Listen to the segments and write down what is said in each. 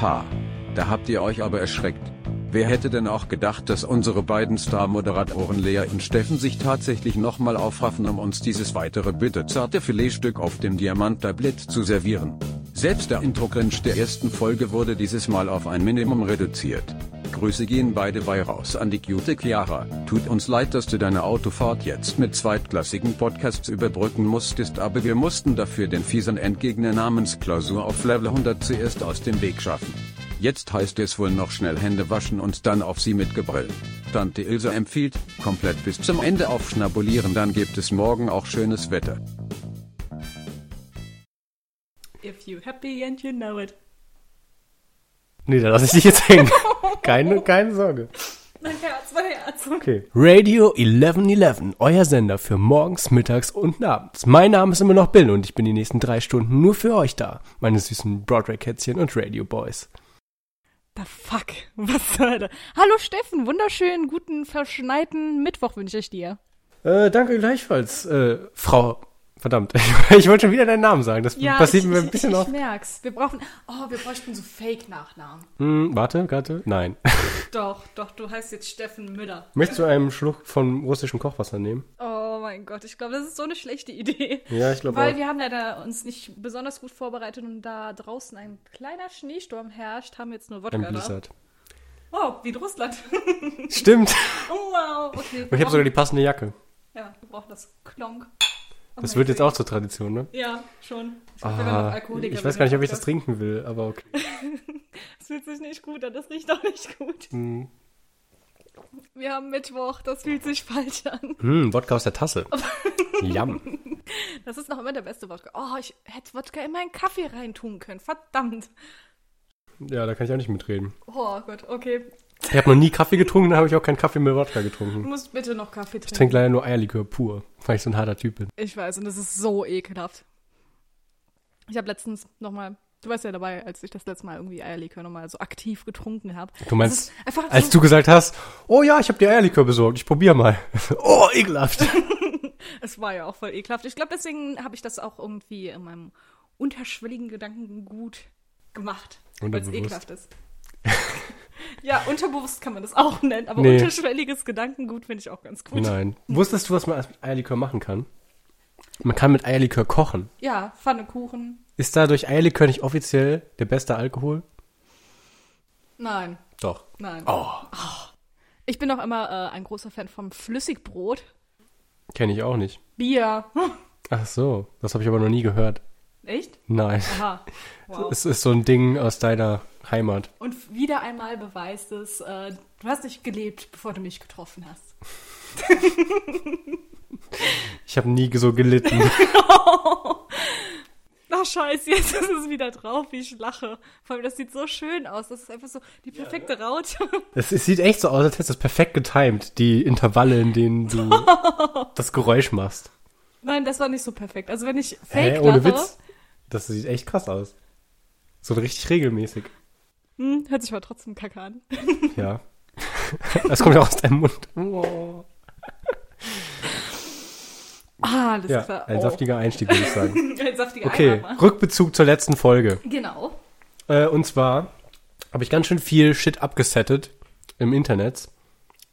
Haha. Da habt ihr euch aber erschreckt. Wer hätte denn auch gedacht, dass unsere beiden Star-Moderatoren Lea und Steffen sich tatsächlich nochmal aufraffen, um uns dieses weitere bitterzarte Filetstück auf dem Diamanttablett zu servieren? Selbst der Intro-Cringe der ersten Folge wurde dieses Mal auf ein Minimum reduziert. Grüße gehen beide bei raus an die cute Chiara. Tut uns leid, dass du deine Autofahrt jetzt mit zweitklassigen Podcasts überbrücken musstest, aber wir mussten dafür den fiesen Endgegner namens Klausur auf Level 100 zuerst aus dem Weg schaffen. Jetzt heißt es wohl noch schnell Hände waschen und dann auf sie mit Gebrüll. Tante Ilse empfiehlt, komplett bis zum Ende aufschnabulieren, dann gibt es morgen auch schönes Wetter. If you happy and you know it. Nee, da lasse ich dich jetzt hängen. Keine, keine Sorge. Mein Herz, mein Herz. Okay. Radio 1111, euer Sender für morgens, mittags und abends. Mein Name ist immer noch Bill und ich bin die nächsten drei Stunden nur für euch da, meine süßen Broadway-Kätzchen und Radio Boys. The fuck? Was zur Hölle? Hallo Steffen, wunderschönen, guten, verschneiten Mittwoch wünsche ich dir. Äh, danke gleichfalls, äh, Frau. Verdammt, ich wollte schon wieder deinen Namen sagen. Das passiert ich, mir ein bisschen ich, ich, oft. Ich merk's. Wir brauchen. Oh, wir bräuchten so Fake-Nachnamen. Hm, warte, warte. Nein. Doch, doch, du heißt jetzt Steffen Müller. Möchtest du einen Schluck von russischem Kochwasser nehmen? Oh mein Gott, ich glaube, das ist so eine schlechte Idee. Ja, ich glaube Weil auch. wir haben leider uns nicht besonders gut vorbereitet und da draußen ein kleiner Schneesturm herrscht, haben wir jetzt nur Wodka Ein da. Oh, wie in Russland. Stimmt. oh wow, okay. Und ich habe sogar die passende Jacke. Ja, wir brauchen das Klonk. Das wird jetzt auch zur Tradition, ne? Ja, schon. Ich, Ah, ich weiß gar nicht, ob ich das trinken will, aber okay. Das fühlt sich nicht gut an, das riecht auch nicht gut. Hm, Wir haben Mittwoch, das fühlt sich falsch an. Hm, Wodka aus der Tasse. Jam. Das ist noch immer der beste Wodka. Oh, ich hätte Wodka in meinen Kaffee reintun können. Verdammt. Ja, da kann ich auch nicht mitreden. Oh Gott, okay. Ich habe noch nie Kaffee getrunken, da habe ich auch keinen Kaffee mit Wodka Du getrunken. musst bitte noch Kaffee Ich trinken. trinke leider nur Eierlikör pur, weil ich so ein harter Typ bin. Ich weiß, und das ist so ekelhaft. Ich habe letztens nochmal, du warst ja dabei, als ich das letzte Mal irgendwie Eierlikör nochmal so aktiv getrunken habe. Du meinst, einfach als du gesagt hast, oh ja, ich habe dir Eierlikör besorgt, ich probier mal. oh, ekelhaft. Es war ja auch voll ekelhaft. Ich glaube, deswegen habe ich das auch irgendwie in meinem unterschwelligen Gedanken gut gemacht. Weil es ekelhaft ist. Ja, unterbewusst kann man das auch nennen, aber Nee. unterschwelliges Gedankengut finde ich auch ganz gut. Nein. Wusstest du, was man mit Eierlikör machen kann? Man kann mit Eierlikör kochen. Ja, Pfannekuchen. Ist dadurch Eierlikör nicht offiziell der beste Alkohol? Nein, Doch. nein. Oh, Ich bin auch immer äh, ein großer Fan vom Flüssigbrot. kenne ich auch nicht. Bier. Ach so, das habe ich aber noch nie gehört. Echt? Nein. Aha. Wow. Es ist so ein Ding aus deiner Heimat. Und wieder einmal beweist es, äh, du hast nicht gelebt, bevor du mich getroffen hast. Ich habe nie so gelitten. Ach scheiße, jetzt ist es wieder drauf, wie ich lache. Vor allem, das sieht so schön aus. Das ist einfach so die perfekte Raute. Es, es sieht echt so aus, als hättest du es perfekt getimed, die Intervalle, in denen du das Geräusch machst. Nein, das war nicht so perfekt. Also wenn ich Hä, fake ohne lache, Witz? Das sieht echt krass aus. So richtig regelmäßig. hm, hört sich aber trotzdem kacke an. Ja. Das kommt ja aus deinem Mund. Oh. Ah, alles Ja, klar. ein Oh. saftiger Einstieg, würde ich sagen. ein saftiger Okay, Eimer. Rückbezug zur letzten Folge. Genau. Äh, und zwar habe ich ganz schön viel Shit abgesettet im Internet,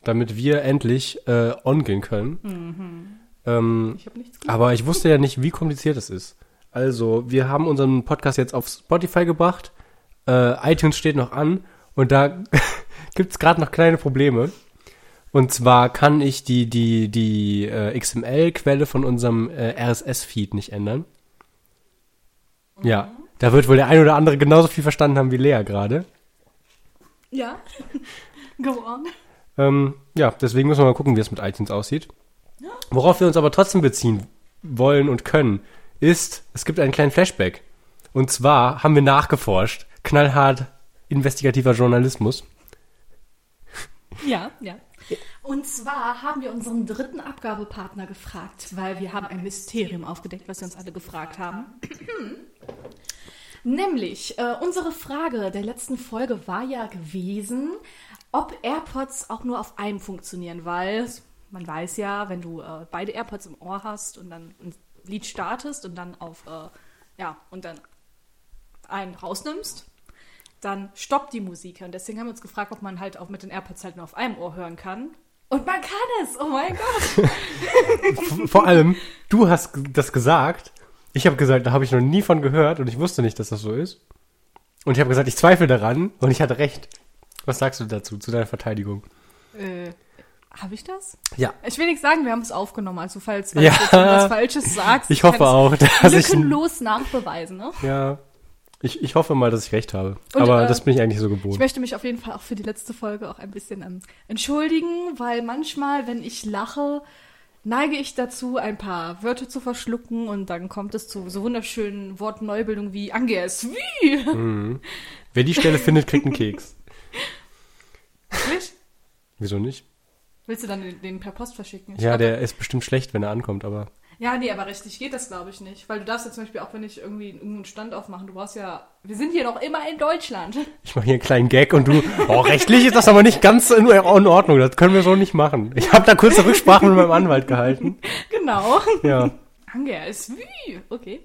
damit wir endlich äh, on gehen können. Ähm, Ich habe nichts gemacht. aber ich wusste ja nicht, wie kompliziert es ist. Also, wir haben unseren Podcast jetzt auf Spotify gebracht. Äh, iTunes steht noch an und da gibt's gerade noch kleine Probleme. Und zwar kann ich die, die, die äh, XML-Quelle von unserem äh, RSS-Feed nicht ändern. Ja, da wird wohl der ein oder andere genauso viel verstanden haben wie Lea gerade. Ja. Go on. Ähm, ja, deswegen müssen wir mal gucken, wie es mit iTunes aussieht. Worauf wir uns aber trotzdem beziehen wollen und können, ist, es gibt einen kleinen Flashback. Und zwar haben wir nachgeforscht, knallhart investigativer Journalismus. Ja, ja. Und zwar haben wir unseren dritten Abgabepartner gefragt, weil wir haben ein Mysterium aufgedeckt, was wir uns alle gefragt haben. Nämlich, äh, unsere Frage der letzten Folge war ja gewesen, ob AirPods auch nur auf einem funktionieren, weil man weiß ja, wenn du äh, beide AirPods im Ohr hast und dann Lied startest und dann auf, äh, ja, und dann einen rausnimmst, dann stoppt die Musik. Und deswegen haben wir uns gefragt, ob man halt auch mit den AirPods halt nur auf einem Ohr hören kann. Und man kann es! Oh mein Gott! Vor allem, du hast das gesagt. Ich habe gesagt, da habe ich noch nie von gehört und ich wusste nicht, dass das so ist. Und ich habe gesagt, ich zweifle daran und ich hatte recht. Was sagst du dazu, zu deiner Verteidigung? äh, habe ich das? Ja. Ich will nichts sagen, wir haben es aufgenommen. Also falls Ja. ja. du was Falsches sagst, Ich hoffe auch, dass ich- lückenlos nachbeweisen. Ne? Ja. Ich, ich hoffe mal, dass ich recht habe. Und, Aber äh, das bin ich eigentlich so Ich gewohnt. möchte mich auf jeden Fall auch für die letzte Folge auch ein bisschen ähm, entschuldigen, weil manchmal, wenn ich lache, neige ich dazu, ein paar Wörter zu verschlucken und dann kommt es zu so wunderschönen Wortneubildungen wie Anges. Wie? Mhm. Wer die Stelle findet, kriegt einen Keks. Wirklich? Wieso nicht? Willst du dann den, den per Post verschicken? Ich Ja, glaub, der ist bestimmt schlecht, wenn er ankommt, aber Ja, nee, aber rechtlich geht das, glaube ich, nicht. Weil du darfst ja zum Beispiel auch, wenn ich irgendwie irgendeinen Stand aufmachen, du brauchst ja, wir sind hier noch immer in Deutschland. ich mache hier einen kleinen Gag und du, oh, rechtlich ist das aber nicht ganz in in Ordnung, das können wir so nicht machen. Ich habe da kurze Rücksprache mit meinem Anwalt gehalten. genau. Ja. Anges. Wie? Okay.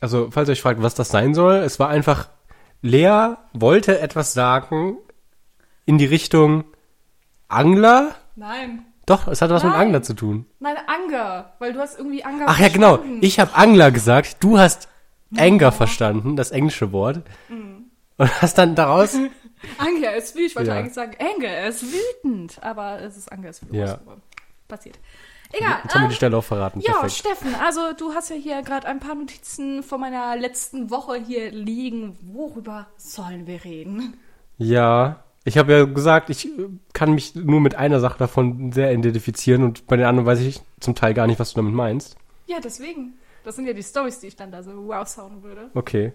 Also, falls ihr euch fragt, was das sein soll, es war einfach, Lea wollte etwas sagen in die Richtung Angler. Nein. Doch, es hat was mit Nein. Angler zu tun. Nein, Anger. Weil du hast irgendwie Anger Ach ja, genau. Ich habe Angler gesagt, du hast Anger verstanden, das englische Wort. Mhm. Und hast dann daraus Anger ist wütend. Ich wollte Ja. eigentlich sagen, Anger ist wütend. Aber es ist Anger ist wütend. Ja. Passiert. Egal. Jetzt haben wir ähm, die Stelle auch verraten. ja, Perfekt. Steffen, also du hast ja hier gerade ein paar Notizen von meiner letzten Woche hier liegen. Worüber sollen wir reden? Ja, ich habe ja gesagt, ich äh, kann mich nur mit einer Sache davon sehr identifizieren und bei den anderen weiß ich zum Teil gar nicht, was du damit meinst. Ja, deswegen. Das sind ja die Stories, die ich dann da so wow sound würde. Okay.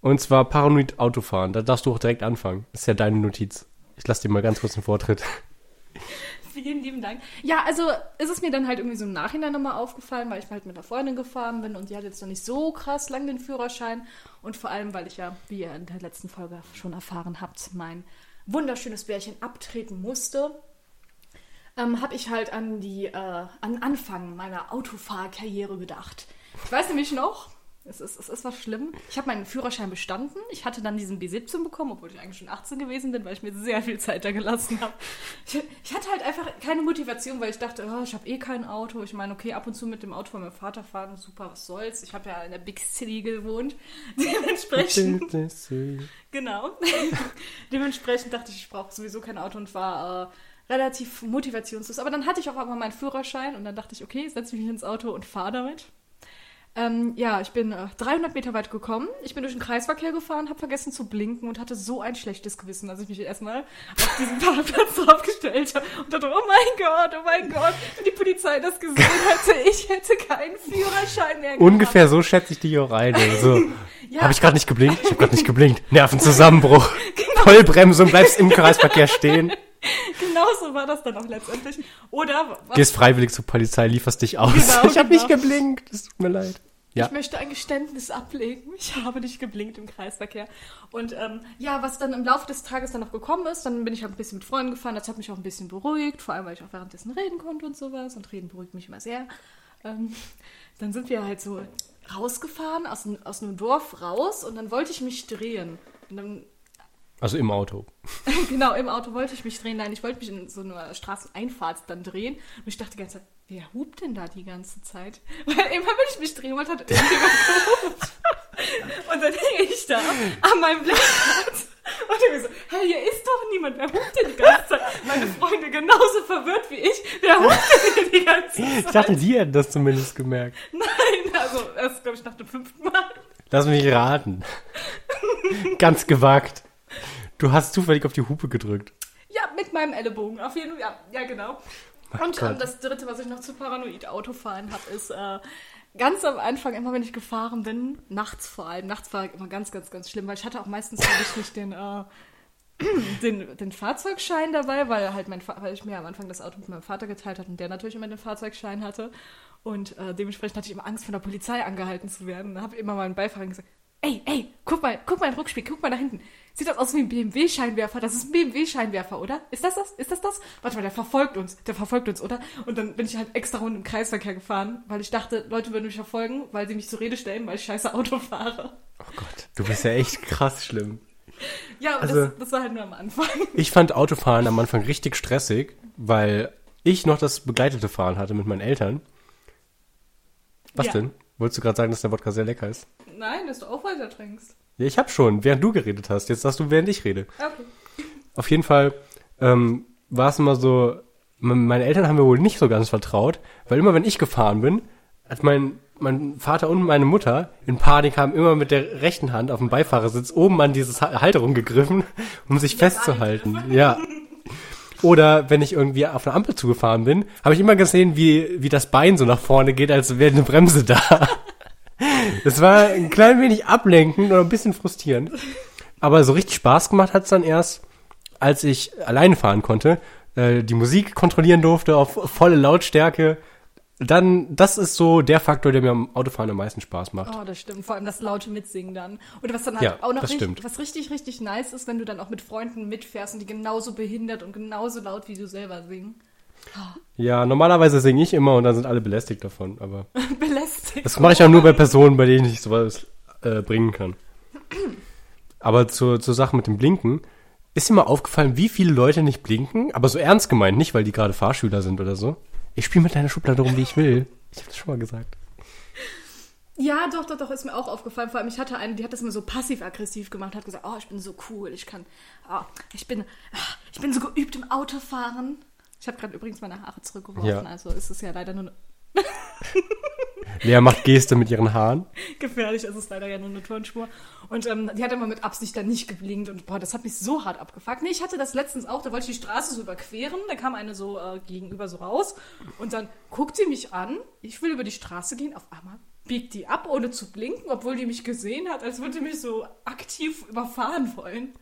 Und zwar paranoid Autofahren. Da darfst du auch direkt anfangen. Das ist ja deine Notiz. Ich lasse dir mal ganz kurz einen Vortritt. Vielen lieben Dank. Ja, also ist es mir dann halt irgendwie so im Nachhinein nochmal aufgefallen, weil ich halt mit einer Freundin gefahren bin und die hat jetzt noch nicht so krass lang den Führerschein. Und vor allem, weil ich ja, wie ihr in der letzten Folge schon erfahren habt, mein wunderschönes Bärchen abtreten musste, ähm, habe ich halt an die, äh, an Anfang meiner Autofahrkarriere gedacht. Ich weiß nämlich noch, es ist, es ist was schlimm. Ich habe meinen Führerschein bestanden. Ich hatte dann diesen B17 bekommen, obwohl ich eigentlich schon 18 gewesen bin, weil ich mir sehr viel Zeit da gelassen habe. Ich, ich hatte halt einfach keine Motivation, weil ich dachte, oh, ich habe eh kein Auto. Ich meine, okay, ab und zu mit dem Auto von meinem Vater fahren, super, was soll's. Ich habe ja in der Big City gewohnt. Dementsprechend Genau. Dementsprechend dachte ich, ich brauche sowieso kein Auto und war äh, relativ motivationslos. Aber dann hatte ich auch einmal meinen Führerschein und dann dachte ich, okay, setze mich ins Auto und fahre damit. Ähm, ja, ich bin äh, 300 Meter weit gekommen. Ich bin durch den Kreisverkehr gefahren, habe vergessen zu blinken und hatte so ein schlechtes Gewissen, dass ich mich erstmal auf diesen Parkplatz draufgestellt habe und dachte, oh mein Gott, oh mein Gott, wenn die Polizei das gesehen hätte, ich hätte keinen Führerschein mehr gehabt. Ungefähr so schätze ich dich auch ein. So, Ja. habe ich gerade nicht geblinkt? Ich habe gerade nicht geblinkt. Nervenzusammenbruch. Vollbremsung, bleibst im Kreisverkehr stehen. Genau so war das dann auch letztendlich. Oder was Gehst freiwillig zur Polizei, lieferst dich aus. Genau, ich habe genau. nicht geblinkt. Es tut mir leid. Ja. Ich möchte ein Geständnis ablegen. Ich habe nicht geblinkt im Kreisverkehr. Und ähm, ja, was dann im Laufe des Tages dann noch gekommen ist, dann bin ich halt ein bisschen mit Freunden gefahren. Das hat mich auch ein bisschen beruhigt, vor allem weil ich auch währenddessen reden konnte und sowas. Und reden beruhigt mich immer sehr. Ähm, dann sind wir halt so rausgefahren, aus, dem- aus einem Dorf raus und dann wollte ich mich drehen. Und dann Also im Auto. genau, im Auto wollte ich mich drehen. Nein, ich wollte mich in so einer Straßeneinfahrt dann drehen. Und ich dachte die ganze Zeit, wer hupt denn da die ganze Zeit? Weil immer, wenn ich mich drehen wollte, hat irgendjemand gehupt. Und dann hänge ich da an meinem Lenkrad und mir so, hey, hier ist doch niemand, wer hupt denn die ganze Zeit? Meine Freunde genauso verwirrt wie ich, wer hupt denn die ganze Zeit? Ich dachte, die hätten das zumindest gemerkt. Nein, also erst, glaube ich, nach dem fünften Mal. Lass mich raten. Ganz gewagt. Du hast zufällig auf die Hupe gedrückt. Ja, mit meinem Ellenbogen, auf jeden Fall. Ja, ja genau. Und Gott. ähm, das dritte, was ich noch zu paranoid Autofahren habe, ist äh, ganz am Anfang, immer wenn ich gefahren bin, nachts vor allem. Nachts war immer ganz, ganz, ganz schlimm, weil ich hatte auch meistens ich nicht den, äh, den, den Fahrzeugschein dabei, weil halt mein weil ich mir am Anfang das Auto mit meinem Vater geteilt hatte und der natürlich immer den Fahrzeugschein hatte. Und äh, dementsprechend hatte ich immer Angst, von der Polizei angehalten zu werden. Da habe ich immer meinen Beifahrer gesagt, ey, ey, guck mal, guck mal in den Rückspiegel, guck mal da hinten. Sieht das aus wie ein BMW-Scheinwerfer? Das ist ein BMW-Scheinwerfer, oder? Ist das das? Ist das das? Warte mal, der verfolgt uns. Der verfolgt uns, oder? Und dann bin ich halt extra rund im Kreisverkehr gefahren, weil ich dachte, Leute würden mich verfolgen, weil sie mich zur Rede stellen, weil ich scheiße Auto fahre. Oh Gott, du bist ja echt krass schlimm. Ja, aber Also- das, das war halt nur am Anfang. Ich fand Autofahren am Anfang richtig stressig, weil ich noch das begleitete Fahren hatte mit meinen Eltern. Was Ja. denn? Wolltest du gerade sagen, dass der Wodka sehr lecker ist? Nein, dass du auch weiter trinkst. Ja, ich hab schon, während du geredet hast. Jetzt sagst du, während ich rede. Okay. Auf jeden Fall ähm, war es immer so, meine Eltern haben mir wohl nicht so ganz vertraut, weil immer wenn ich gefahren bin, hat mein, mein Vater und meine Mutter in Panik haben immer mit der rechten Hand auf dem Beifahrersitz oben an dieses Ha- Halterung gegriffen, um sich festzuhalten. Ja. Oder wenn ich irgendwie auf eine Ampel zugefahren bin, habe ich immer gesehen, wie, wie das Bein so nach vorne geht, als wäre eine Bremse da. Das war ein klein wenig ablenkend oder ein bisschen frustrierend. Aber so richtig Spaß gemacht hat's dann erst, als ich alleine fahren konnte, äh, die Musik kontrollieren durfte auf volle Lautstärke. Dann, das ist so der Faktor, der mir am Autofahren am meisten Spaß macht. Oh, das stimmt. Vor allem das laute Mitsingen dann. Oder was dann halt Ja, auch noch richtig, was richtig, richtig nice ist, wenn du dann auch mit Freunden mitfährst und die genauso behindert und genauso laut wie du selber singen. Ja, normalerweise singe ich immer und dann sind alle belästigt davon, aber Belästigt. das mache ich auch nur bei Personen, bei denen ich sowas äh, bringen kann. Aber zur, zur Sache mit dem Blinken, ist dir mal aufgefallen, wie viele Leute nicht blinken, aber so ernst gemeint, nicht weil die gerade Fahrschüler sind oder so. Ich spiele mit deiner Schublade rum, wie ich will. Ich habe das schon mal gesagt. Ja, doch, doch, doch, ist mir auch aufgefallen. Vor allem, ich hatte eine, die hat das immer so passiv-aggressiv gemacht, hat gesagt, oh, ich bin so cool, ich kann, oh, ich bin, ah, ich bin so geübt im Autofahren. Ich habe gerade übrigens meine Haare zurückgeworfen, Ja. also ist es ja leider nur Lea macht Geste mit ihren Haaren. gefährlich, es ist leider ja nur eine Turnspur. Und ähm, die hat immer mit Absicht dann nicht geblinkt und boah, das hat mich so hart abgefuckt. Nee, ich hatte das letztens auch, da wollte ich die Straße so überqueren, da kam eine so äh, gegenüber so raus und dann guckt sie mich an, ich will über die Straße gehen, auf einmal biegt die ab, ohne zu blinken, obwohl die mich gesehen hat, als würde die mich so aktiv überfahren wollen.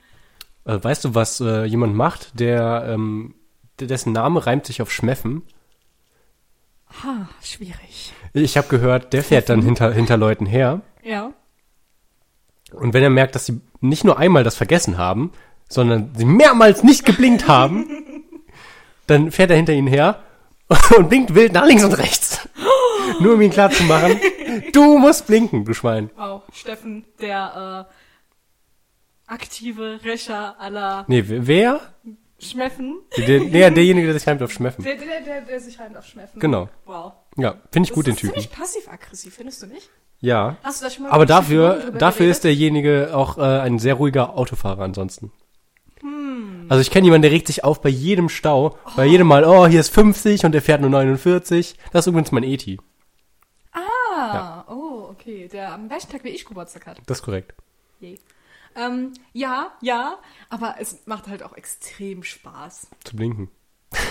Äh, weißt du, was äh, jemand macht, der, ähm, der dessen Name reimt sich auf Schmeffen? Ha, schwierig. Ich habe gehört, der fährt dann hinter, hinter Leuten her. Ja. Und wenn er merkt, dass sie nicht nur einmal das vergessen haben, sondern sie mehrmals nicht geblinkt haben, dann fährt er hinter ihnen her und blinkt wild nach links und rechts. Nur um ihn klar zu machen, du musst blinken, du Schwein. Wow, Steffen, der äh, aktive Rächer aller Nee, wer? Schmeffen. Der, der, derjenige, der sich reimt auf Schmeffen. Der, der, der, der sich halt auf Schmeffen. Genau. Wow. Ja, finde ich gut, den das ist Typen. ziemlich passiv-aggressiv, findest du nicht? Ja. Hast du da schon mal Aber dafür, dafür geredet? ist derjenige auch äh, ein sehr ruhiger Autofahrer ansonsten. Hm. Also ich kenne jemanden, der regt sich auf bei jedem Stau, bei jedem Mal, oh, hier ist 50 und der fährt nur 49. Das ist übrigens mein Eti. Ah, oh, okay. Der am gleichen Tag wie ich Geburtstag hat. Das ist korrekt. Yay. Ähm, ja, ja, aber es macht halt auch extrem Spaß. Zu blinken.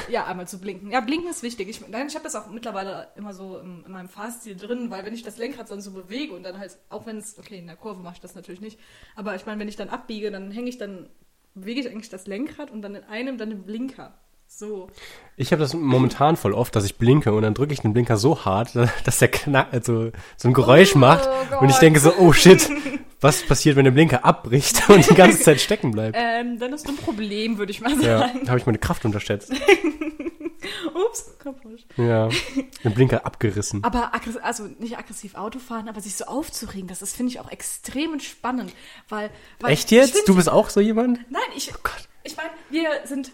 Ja, einmal zu blinken. Ja, blinken ist wichtig. Ich, nein, ich habe das auch mittlerweile immer so in, in meinem Fahrstil drin, weil wenn ich das Lenkrad dann so bewege und dann halt, auch wenn es, okay, in der Kurve mache ich das natürlich nicht, aber ich meine, wenn ich dann abbiege, dann hänge ich dann, bewege ich eigentlich das Lenkrad und dann in einem dann den Blinker. So. Ich habe das momentan voll oft, dass ich blinke und dann drücke ich den Blinker so hart, dass der knack, also so ein Geräusch Oh macht und ich denke so, oh shit, was passiert, wenn der Blinker abbricht und die ganze Zeit stecken bleibt? Ähm, dann ist ein Problem, würde ich mal Ja, sagen. habe ich meine Kraft unterschätzt. Ups, kaputt. Ja, den Blinker abgerissen. Aber also nicht aggressiv Auto fahren, aber sich so aufzuregen, das ist, finde ich, auch extrem entspannend. Weil, weil Echt jetzt? find- Du bist auch so jemand? Nein, ich, ich meine, wir sind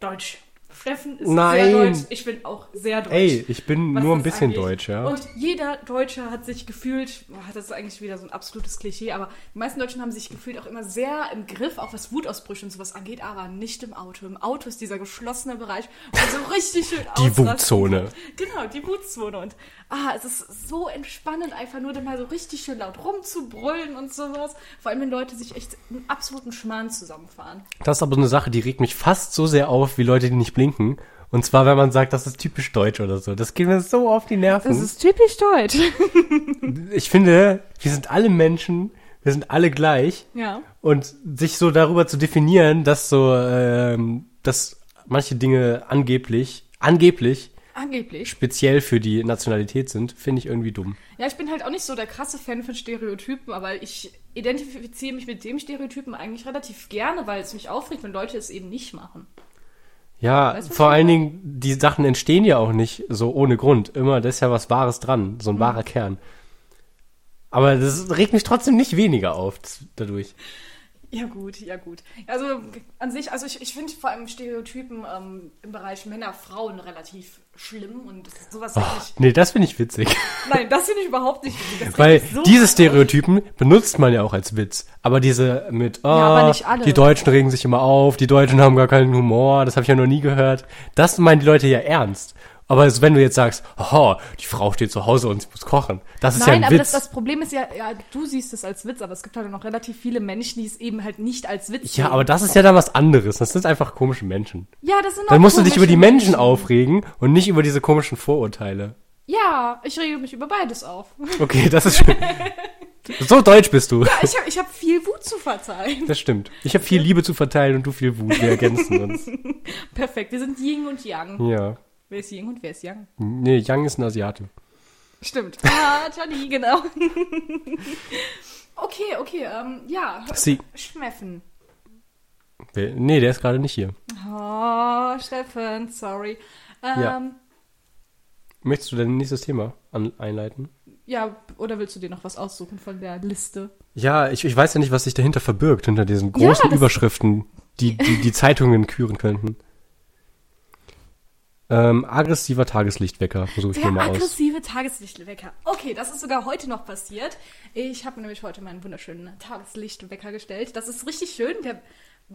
deutsch. Steffen ist Nein. sehr deutsch. Ich bin auch sehr deutsch. Ey, ich bin nur ein bisschen angeht. deutsch, ja. Und jeder Deutsche hat sich gefühlt, boah, das ist eigentlich wieder so ein absolutes Klischee, aber die meisten Deutschen haben sich gefühlt auch immer sehr im Griff, auch was Wutausbrüche und sowas angeht, aber nicht im Auto. Im Auto ist dieser geschlossene Bereich, wo so richtig schön Die Wutzone. Genau, die Wutzone. Und ah, es ist so entspannend, einfach nur dann mal so richtig schön laut rumzubrüllen und sowas. Vor allem, wenn Leute sich echt einen absoluten Schmarrn zusammenfahren. Das ist aber so eine Sache, die regt mich fast so sehr auf, wie Leute, die nicht blinken. Und zwar, wenn man sagt, das ist typisch deutsch oder so. Das geht mir so auf die Nerven. Das ist typisch deutsch. ich finde, wir sind alle Menschen, wir sind alle gleich. ja. Und sich so darüber zu definieren, dass so, ähm, dass manche Dinge angeblich, angeblich Angeblich. speziell für die Nationalität sind, finde ich irgendwie dumm. Ja, ich bin halt auch nicht so der krasse Fan von Stereotypen, aber ich identifiziere mich mit dem Stereotypen eigentlich relativ gerne, weil es mich aufregt, wenn Leute es eben nicht machen. Ja, Weißt vor allen? Dingen, die Sachen entstehen ja auch nicht so ohne Grund. Immer, da ist ja was Wahres dran, so ein Mhm. wahrer Kern. Aber das regt mich trotzdem nicht weniger auf dadurch. Ja, gut, ja, gut. Also an sich, also ich, ich finde vor allem Stereotypen ähm, im Bereich Männer, Frauen relativ schlimm und sowas Oh, wirklich. nee, das finde ich witzig. Nein, das finde ich überhaupt nicht witzig. Weil so diese. Stereotypen benutzt man ja auch als Witz. Aber diese mit, oh, alle. die Deutschen regen sich immer auf, die Deutschen haben gar keinen Humor, das habe ich ja noch nie gehört. Das meinen die Leute ja ernst. Aber also wenn du jetzt sagst, haha, die Frau steht zu Hause und sie muss kochen, das ist Nein, ja ein aber das, Witz. das Problem ist ja, ja, du siehst es als Witz, aber es gibt halt noch relativ viele Menschen, die es eben halt nicht als Witz ja, sehen. aber das ist ja dann was anderes. Das sind einfach komische Menschen. Ja, das sind Dann auch musst du dich über die komische Menschen aufregen und nicht über diese komischen Vorurteile. Ja, ich rege mich über beides auf. Okay, das ist schön. So deutsch bist du. Ich habe ich hab viel Wut zu verzeihen. Das stimmt. Ich habe viel Liebe zu verteilen und du viel Wut. Wir ergänzen uns. Perfekt, wir sind Yin und Yang. Ja. Wer ist Yin und wer ist Yang? Nee, Yang ist ein Asiate. Stimmt. Ah, Johnny, genau. okay, okay, ähm, ja. Sie. Schmeffen. Nee, der ist gerade nicht hier. Oh, Steffen, sorry. Ähm, Ja. ja. Möchtest du dein nächstes Thema einleiten? oder willst du dir noch was aussuchen von der Liste? Ja, ich, ich weiß ja nicht, was sich dahinter verbirgt, hinter diesen großen das- Überschriften, die, die die Zeitungen küren könnten. Ähm, aggressiver Tageslichtwecker, versuche ich Der mal aus. aggressive Tageslichtwecker. Okay, das ist sogar heute noch passiert. Ich habe nämlich heute meinen wunderschönen Tageslichtwecker gestellt. Das ist richtig schön. Der,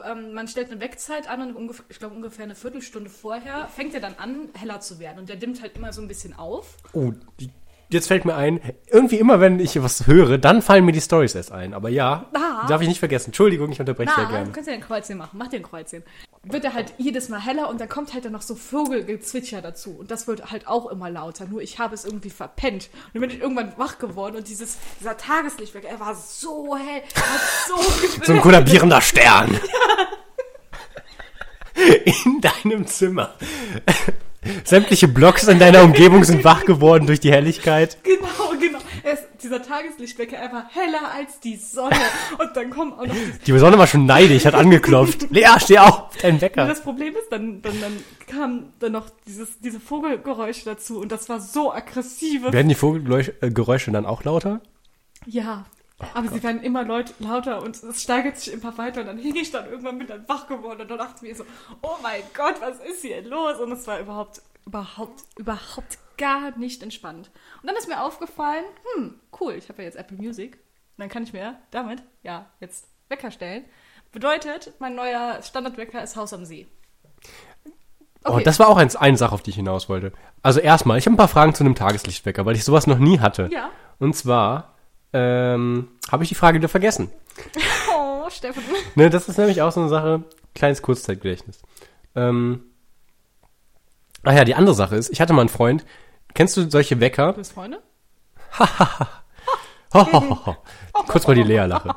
ähm, man stellt eine Weckzeit an und ungefähr, ich glaube ungefähr eine Viertelstunde vorher fängt er dann an, heller zu werden. Und der dimmt halt immer so ein bisschen auf. Oh, die, jetzt fällt mir ein, irgendwie immer, wenn ich was höre, dann fallen mir die Stories erst ein. Aber ja, Ah. darf ich nicht vergessen. Entschuldigung, ich unterbreche sehr Na, gerne. kannst du ja ein Kreuzchen machen. Mach dir ein Kreuzchen. Wird er halt jedes Mal heller und dann kommt halt dann noch so Vogelgezwitscher dazu. Und das wird halt auch immer lauter. Nur ich habe es irgendwie verpennt. Und dann bin ich irgendwann wach geworden und dieses, dieser Tageslichtwecker, er war so hell, er hat so geblendet. So ein kollabierender Stern. In deinem Zimmer. Sämtliche Blocks in deiner Umgebung sind wach geworden durch die Helligkeit. Genau, genau. Er dieser Tageslichtwecker, er war heller als die Sonne. Und dann kommen auch noch die, Die Sonne war schon neidisch, hat angeklopft. Lea, steh auf, dein Und Wecker. das Problem ist, dann, dann, dann kam dann noch dieses, diese Vogelgeräusche dazu und das war so aggressive. Werden die Vogelgeräusche dann auch lauter? Ja. Aber sie werden immer laut, lauter und es steigert sich immer weiter und dann hing ich dann irgendwann mit dann wach geworden und dann dachte ich mir so, oh mein Gott, was ist hier los? Und es war überhaupt, überhaupt, überhaupt gar nicht entspannt. Und dann ist mir aufgefallen, hm, cool, ich habe ja jetzt Apple Music. Und dann kann ich mir damit, ja, jetzt Wecker stellen. Bedeutet, mein neuer Standardwecker ist Haus am See. Oh, das war auch ein, eine Sache, auf die ich hinaus wollte. Also erstmal, ich habe ein paar Fragen zu einem Tageslichtwecker, weil ich sowas noch nie hatte. Ja. Und zwar ähm, habe ich die Frage wieder vergessen. Oh, Steffen. Ne, das ist nämlich auch so eine Sache, kleines Kurzzeitgedächtnis. Ähm, ach ja, die andere Sache ist, ich hatte mal einen Freund, kennst du solche Wecker? Du bist Freunde? Kurz mal die Lea-Lache.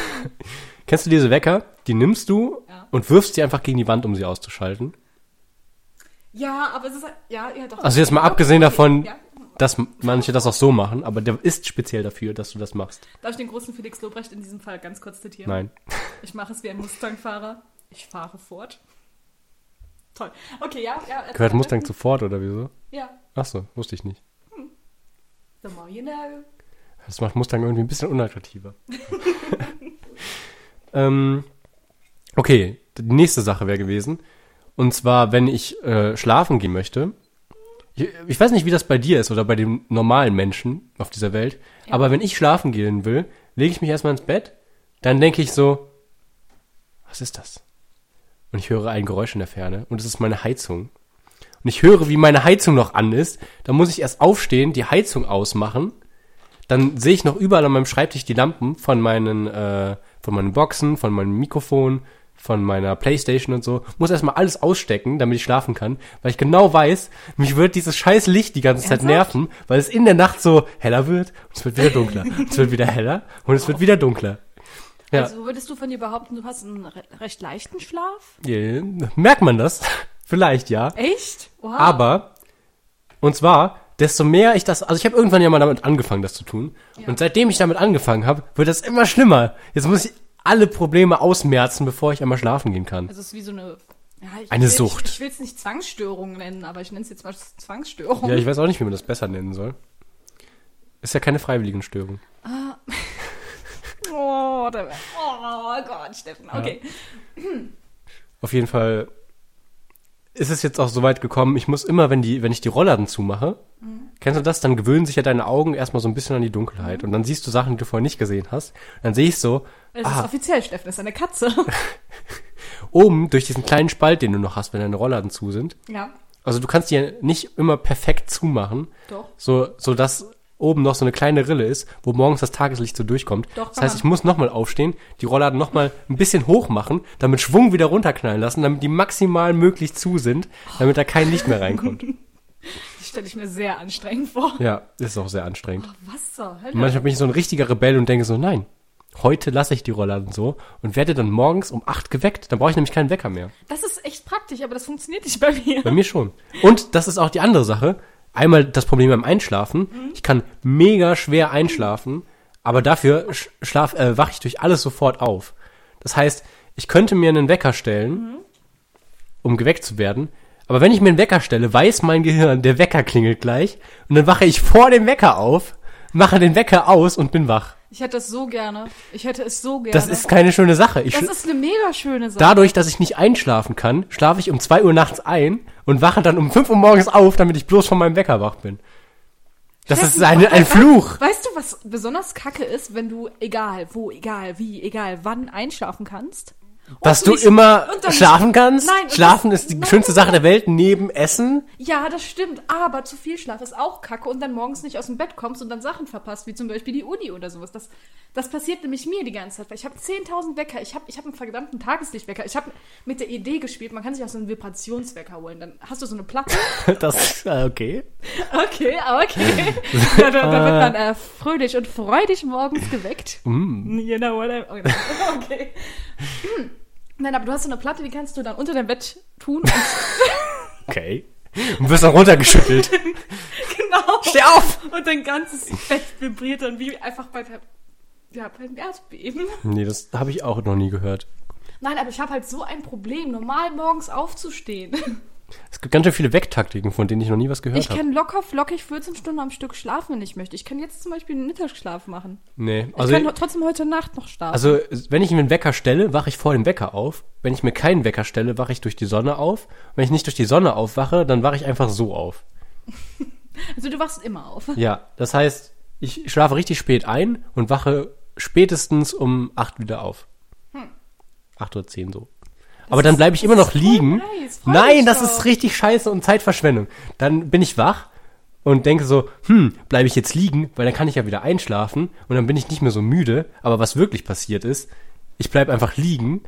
kennst du diese Wecker? Die nimmst du Ja. und wirfst sie einfach gegen die Wand, um sie auszuschalten. Ja, aber es ist, ja, ja, doch. Also jetzt mal abgesehen davon, Ja. dass manche das auch so machen, aber der ist speziell dafür, dass du das machst. Darf ich den großen Felix Lobrecht in diesem Fall ganz kurz zitieren? Nein. Ich mache es wie ein Mustang-Fahrer. Ich fahre fort. Toll. Okay, ja, ja. Gehört weiter. Mustang sofort oder wieso? Ja. Ach so, wusste ich nicht. The more you know. Das macht Mustang irgendwie ein bisschen unattraktiver. ähm, okay, die nächste Sache wäre gewesen. Und zwar, wenn ich äh, schlafen gehen möchte. Ich, ich weiß nicht, wie das bei dir ist oder bei den normalen Menschen auf dieser Welt. Aber wenn ich schlafen gehen will, lege ich mich erstmal ins Bett. Dann denke ich so, was ist das? Und ich höre ein Geräusch in der Ferne. Und es ist meine Heizung. Und ich höre, wie meine Heizung noch an ist. Dann muss ich erst aufstehen, die Heizung ausmachen. Dann sehe ich noch überall an meinem Schreibtisch die Lampen von meinen, äh, von meinen Boxen, von meinem Mikrofon, von meiner Playstation und so. Muss erstmal alles ausstecken, damit ich schlafen kann, weil ich genau weiß, mich wird dieses scheiß Licht die ganze Zeit nerven, weil es in der Nacht so heller wird und es wird wieder dunkler. und es wird wieder heller und es wird wieder dunkler. Ja, Also würdest du von dir behaupten, du hast einen re recht leichten Schlaf? ja, merkt man das? Vielleicht ja. Echt? Wow. Aber, und zwar, desto mehr ich das, also ich habe irgendwann ja mal damit angefangen, das zu tun. Ja. Und seitdem ich damit angefangen habe, wird das immer schlimmer. Jetzt muss ich alle Probleme ausmerzen, bevor ich einmal schlafen gehen kann. Also es ist wie so eine... Ja, ich Eine will, Sucht. Ich, ich will es nicht Zwangsstörung nennen, aber ich nenne es jetzt mal Zwangsstörung. Ja, ich weiß auch nicht, wie man das besser nennen soll. Ist ja keine freiwilligen Störung. oh. Oh Gott, Steffen, okay. Auf jeden Fall ist es jetzt auch so weit gekommen, ich muss immer, wenn die, wenn ich die Rollladen zumache, kennst du das, dann gewöhnen sich ja deine Augen erstmal so ein bisschen an die Dunkelheit und dann siehst du Sachen, die du vorher nicht gesehen hast. Dann sehe ich so, Es ist ah, offiziell, Steffen, das ist eine Katze. oben durch diesen kleinen Spalt, den du noch hast, wenn deine Rollladen zu sind. ja, Also du kannst die ja nicht immer perfekt zumachen, doch. so, so dass oben noch so eine kleine Rille ist, wo morgens das Tageslicht so durchkommt. Doch, das heißt, ich muss nochmal aufstehen, die Rollladen nochmal ein bisschen hoch machen, damit Schwung wieder runterknallen lassen, damit die maximal möglich zu sind, damit da kein Licht mehr reinkommt. Das stelle ich mir sehr anstrengend vor. Ja, ist auch sehr anstrengend. Was zur Und Hölle? manchmal bin ich so ein richtiger Rebell und denke so, nein, heute lasse ich die Rollladen so und werde dann morgens um acht geweckt. Dann brauche ich nämlich keinen Wecker mehr. Das ist echt praktisch, aber das funktioniert nicht bei mir. Bei mir schon. Und das ist auch die andere Sache. Einmal das Problem beim Einschlafen. Ich kann mega schwer einschlafen, aber dafür sch- schlaf, äh, wache ich durch alles sofort auf. Das heißt, ich könnte mir einen Wecker stellen, um geweckt zu werden. Aber wenn ich mir einen Wecker stelle, weiß mein Gehirn, der Wecker klingelt gleich. Und dann wache ich vor dem Wecker auf, mache den Wecker aus und bin wach. Ich hätte es so gerne. Ich hätte es so gerne. Das ist keine schöne Sache. Ich das ist eine mega schöne Sache. Dadurch, dass ich nicht einschlafen kann, schlafe ich um 2 Uhr nachts ein und wache dann um 5 Uhr morgens auf, damit ich bloß von meinem Wecker wach bin. Das ist Steffen, eine, ein Fluch. Weißt du, was besonders kacke ist, wenn du egal wo, egal wie, egal wann einschlafen kannst? Dass du nicht- immer schlafen kannst. Nein, Schlafen das- ist die nein. schönste Sache der Welt neben Essen. Ja, das stimmt, aber zu viel Schlaf ist auch kacke und dann morgens nicht aus dem Bett kommst und dann Sachen verpasst, wie zum Beispiel die Uni oder sowas. Das, das passiert nämlich mir die ganze Zeit, weil ich habe 10.000 Wecker, ich habe ich hab einen verdammten Tageslichtwecker, ich habe mit der Idee gespielt, man kann sich auch so einen Vibrationswecker holen, dann hast du so eine Platte. Das, äh, okay. Okay, okay. da, da, da wird man äh, fröhlich und freudig morgens geweckt. Mm. You know what I... Okay. Nein, aber du hast so eine Platte, die kannst du dann unter dein Bett tun und Okay. Und wirst dann runtergeschüttelt. genau. Steh auf! Und dein ganzes Bett vibriert dann wie einfach bei ja, beim Erdbeben. Nee, das habe ich auch noch nie gehört. Nein, aber ich habe halt so ein Problem, normal morgens aufzustehen. Es gibt ganz schön viele Wecktaktiken, von denen ich noch nie was Ich gehört habe. kann locker flockig 14 Stunden am Stück schlafen, wenn ich möchte. Ich kann jetzt zum Beispiel einen Mittagsschlaf machen. Nee, Ich also, kann trotzdem heute Nacht noch schlafen. also wenn ich mir einen Wecker stelle, wache ich vor dem Wecker auf. Wenn ich mir keinen Wecker stelle, wache ich durch die Sonne auf. Wenn ich nicht durch die Sonne aufwache, dann wache ich einfach so auf. Also du wachst immer auf. Ja, das heißt, ich schlafe richtig spät ein und wache spätestens um 8 wieder auf. Hm. 8 oder 10 so. Aber dann bleibe ich immer noch liegen. nice, Nein, das ist richtig scheiße und Zeitverschwendung. Dann bin ich wach und denke so, hm, bleibe ich jetzt liegen, weil dann kann ich ja wieder einschlafen und dann bin ich nicht mehr so müde. Aber was wirklich passiert ist, ich bleibe einfach liegen,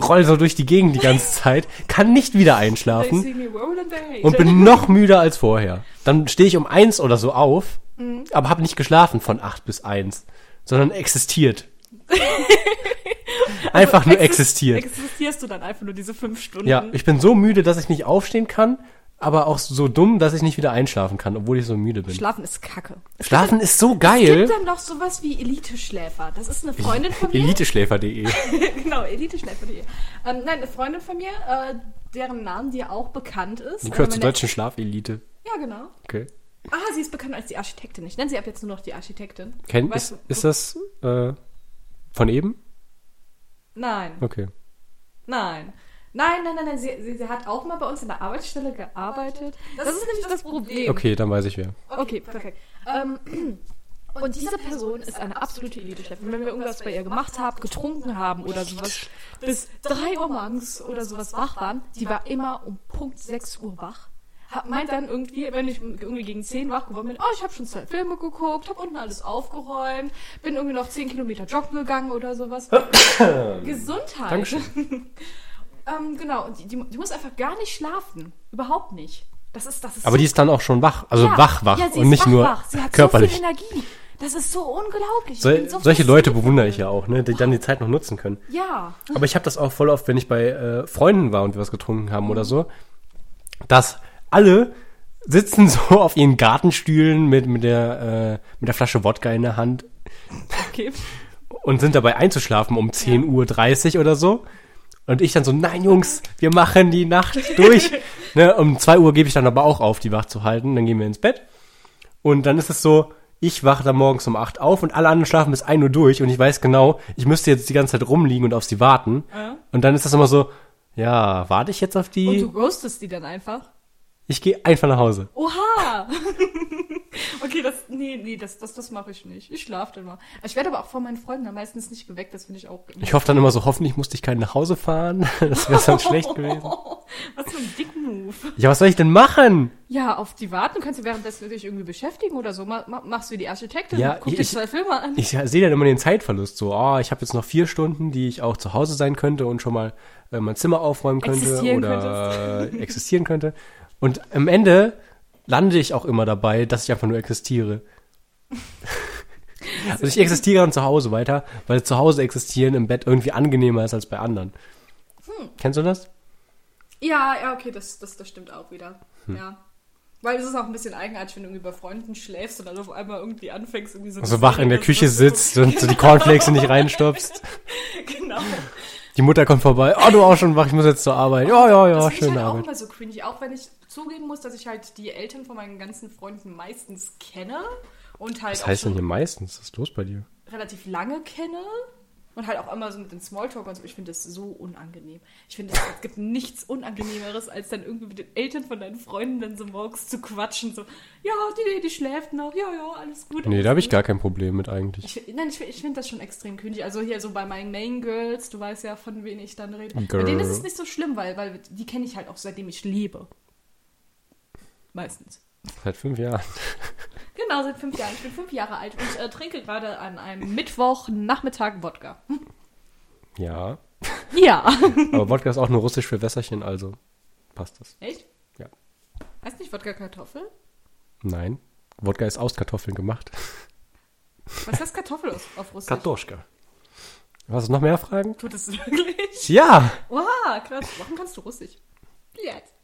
roll so durch die Gegend die ganze Zeit, kann nicht wieder einschlafen und bin noch müder als vorher. Dann stehe ich um eins oder so auf, Mhm. aber habe nicht geschlafen von acht bis eins, sondern existiert. Einfach nur Exist- existiert. Existierst du dann einfach nur diese fünf Stunden? Ja, ich bin so müde, dass ich nicht aufstehen kann, aber auch so dumm, dass ich nicht wieder einschlafen kann, obwohl ich so müde bin. Schlafen ist kacke. Schlafen ist so Es geil. gibt dann noch sowas wie Elite-Schläfer. Das ist eine Freundin von mir. Eliteschläfer.de. genau, Elite-Schläfer.de. Ähm, nein, eine Freundin von mir, äh, deren Name dir auch bekannt ist. Die gehört Äh, zur deutschen Schlafelite. Ja, genau. Okay. Ah, sie ist bekannt als die Architektin. Ich nenne sie ab jetzt nur noch die Architektin. Ken, Weißt ist, ist das äh, von eben? Nein, Okay. nein. Nein, nein, nein, nein. Sie, sie, sie hat auch mal bei uns in der Arbeitsstelle gearbeitet. Das, ist nämlich das Problem. Okay, dann weiß ich wer. Okay, perfekt. Ähm, und diese Person ist eine absolute Elite-Chefin. Wenn wir irgendwas bei ihr gemacht haben, getrunken haben oder sowas, bis 3 Uhr morgens oder sowas wach waren, die war immer um Punkt 6 Uhr wach. Hab, meint dann irgendwie, wenn ich irgendwie gegen 10 wach geworden bin, oh, ich habe schon zwei Filme geguckt, habe unten alles aufgeräumt, bin irgendwie noch 10 Kilometer joggen gegangen oder sowas. Gesundheit. Dankeschön. ähm, genau, und die, die, die muss einfach gar nicht schlafen. Überhaupt nicht. Das ist, das ist Aber so die ist dann auch schon wach. Also ja, wach, wach. ja, sie und ist nicht wach, nur wach. Sie hat körperlich. So viel Energie. Das ist so unglaublich. Bin so solche Leute bewundere ich ja auch, ne, die dann die Zeit noch nutzen können. Ja. Aber ich habe das auch voll oft, wenn ich bei äh, Freunden war und wir was getrunken haben oder so, dass alle sitzen so auf ihren Gartenstühlen mit, mit, der, äh, mit der Flasche Wodka in der Hand Okay. und sind dabei einzuschlafen um 10.30 Uhr oder so. Und ich dann so, nein Jungs, wir machen die Nacht durch. ne, um 2 Uhr gebe ich dann aber auch auf, die wach zu halten. Dann gehen wir ins Bett. Und dann ist es so, ich wache dann morgens um 8 auf und alle anderen schlafen bis 1 Uhr durch und ich weiß genau, ich müsste jetzt die ganze Zeit rumliegen und auf sie warten. Ja. Und dann ist das immer so, ja, warte ich jetzt auf Und die? du ghostest die dann einfach. Ich gehe einfach nach Hause. Oha! okay, das, nee, nee, das, das, das mache ich nicht. Ich schlafe dann mal. Ich werde aber auch von meinen Freunden dann meistens nicht geweckt, das finde ich auch. Ich hoffe dann immer so, hoffentlich musste ich keinen nach Hause fahren. Das wäre dann schlecht gewesen. Was für ein Dick-Move. Ja, was soll ich denn machen? Ja, auf die warten kannst du währenddessen dich irgendwie beschäftigen oder so. Ma, ma, machst du wie die Architektin, Ja, guck ich- dir zwei Filme an. Ich sehe dann immer den Zeitverlust. So, oh, ich habe jetzt noch vier Stunden, die ich auch zu Hause sein könnte und schon mal äh, mein Zimmer aufräumen könnte Existieren oder existieren könnte. Und am Ende lande ich auch immer dabei, dass ich einfach nur existiere. also ich existiere dann zu Hause weiter, weil zu Hause existieren im Bett irgendwie angenehmer ist als bei anderen. Hm. Kennst du das? Ja, ja, okay, das, das, das stimmt auch wieder. Hm. Ja. Weil es ist auch ein bisschen eigenartig, wenn du irgendwie bei Freunden schläfst und dann auf einmal irgendwie anfängst, irgendwie so. Also wach in der Küche sitzt und so die Cornflakes nicht reinstopfst. Genau. Die Mutter kommt vorbei. Oh, du auch schon wach, ich muss jetzt zur Arbeit. Ja, ja, ja, das finde ich halt auch Arbeit. immer so cringy, auch wenn ich zugeben muss, dass ich halt die Eltern von meinen ganzen Freunden meistens kenne und halt Was heißt denn hier meistens? Was ist los bei dir? relativ lange kenne und halt auch immer so mit dem Smalltalk und so. Ich finde das so unangenehm. Ich finde, es es gibt nichts Unangenehmeres, als dann irgendwie mit den Eltern von deinen Freunden dann so morgens zu quatschen. So, ja, die, die schläft noch, ja, ja, alles gut. Nee, alles da habe ich gar kein Problem mit eigentlich. Ich, nein, ich, ich finde das schon extrem kündig. Also hier so bei meinen Main Girls, du weißt ja, von wen ich dann rede. Bei Girl. denen ist es nicht so schlimm, weil, weil die kenne ich halt auch seitdem ich lebe. Meistens. Seit fünf Jahren. Genau, seit fünf Jahren. Ich bin fünf Jahre alt und äh, trinke gerade an einem Mittwochnachmittag Wodka. Ja. Ja. Aber Wodka ist auch nur russisch für Wässerchen, also passt das. Echt? Ja. Heißt nicht Wodka Kartoffel? Nein. Wodka ist aus Kartoffeln gemacht. Was heißt Kartoffel auf, auf Russisch? Kartoschka. Hast du noch mehr Fragen? Tut es wirklich? Ja! Wow, krass. Warum kannst du Russisch? Jetzt.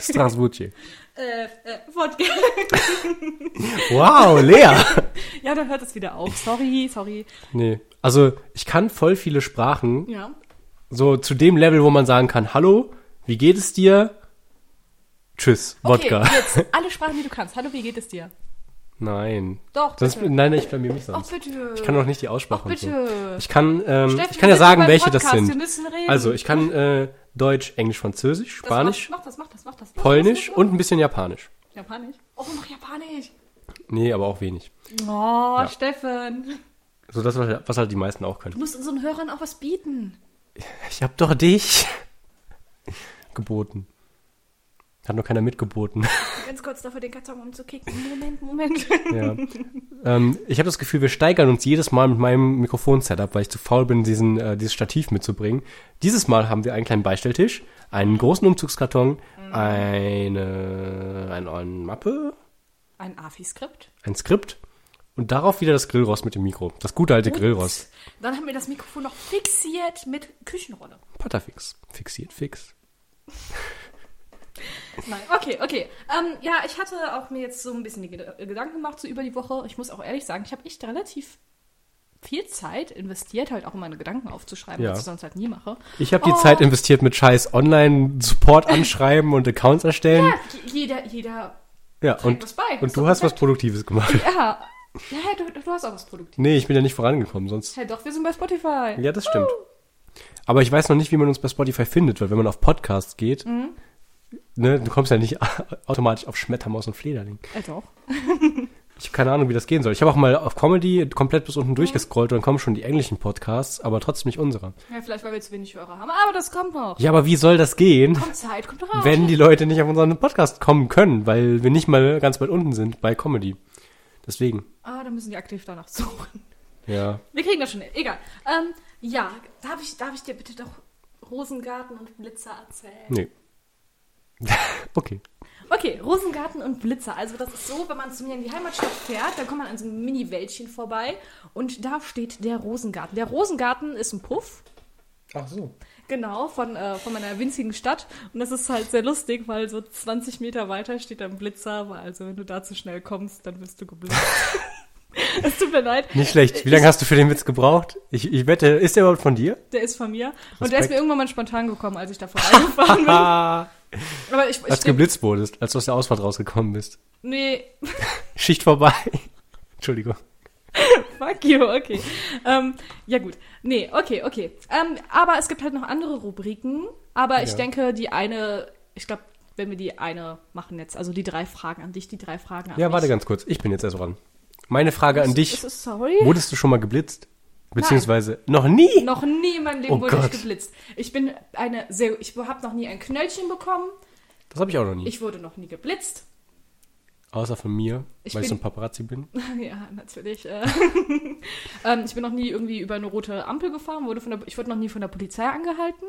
Strasburgi. Äh, äh, Wodka. Wow, Lea! ja, dann hört es wieder auf. Sorry, sorry. nee. Also, ich kann voll viele Sprachen. Ja. So zu dem Level, wo man sagen kann, hallo, wie geht es dir? Tschüss, Okay, Wodka. jetzt alle Sprachen, die du kannst. Hallo, wie geht es dir? Nein. Doch, Das, bitte. nein, nein, ich blamier mich Ach, sonst. bitte. Ich kann noch nicht die Aussprache Ach, und so. bitte. Ich kann, ähm, Steffen, ich kann ja sagen, welche das Podcast, Wir sind. Also, ich kann äh, Deutsch, Englisch, Französisch, Spanisch, Mach, mach das, mach das, mach das. Polnisch und ein bisschen Japanisch. Japanisch? Oh, noch Japanisch. Nee, aber auch wenig. Oh, Steffen. So das, was halt die meisten auch Du können. musst unseren Hörern auch was bieten. Ich hab doch dich geboten. Hat noch keiner mitgeboten. Ganz kurz dafür den Karton umzukicken. Moment, Moment. ja. ähm, ich habe das Gefühl, wir steigern uns jedes Mal mit meinem Mikrofon-Setup, weil ich zu faul bin, diesen, äh, dieses Stativ mitzubringen. Dieses Mal haben wir einen kleinen Beistelltisch, einen großen Umzugskarton, eine, eine, eine Mappe, Ein AFI-Skript. ein Skript und darauf wieder das Grillrost mit dem Mikro. Das gute alte Grillrost. Dann haben wir das Mikrofon noch fixiert mit Küchenrolle. Patterfix. Fixiert fix. Nein, okay, okay. Ähm, ja, ich hatte auch mir jetzt so ein bisschen die äh, Gedanken gemacht, so über die Woche. Ich muss auch ehrlich sagen, ich habe echt relativ viel Zeit investiert, halt auch um meine Gedanken aufzuschreiben, Ja. was ich sonst halt nie mache. Ich habe die Oh. Zeit investiert mit scheiß Online-Support anschreiben und Accounts erstellen. Ja, jeder, jeder, Ja, und, was bei. Und du hast was. Produktives gemacht. ja. Ja, du, du hast auch was Produktives. Nee, ich bin ja nicht vorangekommen, sonst. Hey, doch, wir sind bei Spotify. Ja, das stimmt. Aber ich weiß noch nicht, wie man uns bei Spotify findet, weil wenn man auf Podcasts geht, Mhm. Ne, du kommst ja nicht automatisch auf Schmettermaus und Flederling. Äh, doch. Ich habe keine Ahnung, wie das gehen soll. Ich habe auch mal auf Comedy komplett bis Mhm. unten durchgescrollt und dann kommen schon die englischen Podcasts, aber trotzdem nicht unsere. Ja, vielleicht, weil wir zu wenig Hörer haben. Aber das kommt noch. Ja, aber wie soll das gehen, Kommt Zeit, kommt raus. wenn die Leute nicht auf unseren Podcast kommen können, weil wir nicht mal ganz weit unten sind bei Comedy. Deswegen, Ah, da müssen die aktiv danach suchen. ja. Wir kriegen das schon hin. Egal. Ähm, ja, darf ich, darf ich dir bitte doch Rosengarten und Blitzer erzählen? Nee. okay. Okay, Rosengarten und Blitzer. Also das ist so, wenn man zu mir in die Heimatstadt fährt, dann kommt man an so einem Mini-Wäldchen vorbei und da steht der Rosengarten. Der Rosengarten ist ein Puff, Ach so. genau, von, äh, von meiner winzigen Stadt. Und das ist halt sehr lustig, weil so 20 Meter weiter steht ein Blitzer. Also wenn du da zu schnell kommst, dann wirst du geblitzt. Es tut mir leid. Nicht schlecht. Wie lange hast du für den Witz gebraucht? Ich, ich wette, ist der überhaupt von dir? Der ist von mir. Und Respekt. der ist mir irgendwann mal spontan gekommen, als ich da vorbeigefahren bin. Aber ich, ich als geblitzt wurdest, als du aus der Ausfahrt rausgekommen bist. Nee, Schicht vorbei. Entschuldigung. Fuck you, okay. Ähm, ja gut. Nee, okay, okay. Ähm, aber es gibt halt noch andere Rubriken. Aber ich Ja. denke, die eine, ich glaube, wenn wir die eine machen jetzt, also die drei Fragen an dich, die drei Fragen an Ja, mich. warte ganz kurz. Ich bin jetzt erst dran. Meine Frage an dich. Ist sorry? Wurdest du schon mal geblitzt? Beziehungsweise noch nie? Noch nie in meinem Leben Oh wurde Gott. ich geblitzt. Ich bin eine sehr, ich habe noch nie ein Knöllchen bekommen. Das habe ich auch noch nie. Ich wurde noch nie geblitzt. Außer von mir, Ich weil ich so bin- ein Paparazzi bin. Ja, natürlich. Äh. ähm, ich bin noch nie irgendwie über eine rote Ampel gefahren. Wurde von der, ich wurde noch nie von der Polizei angehalten.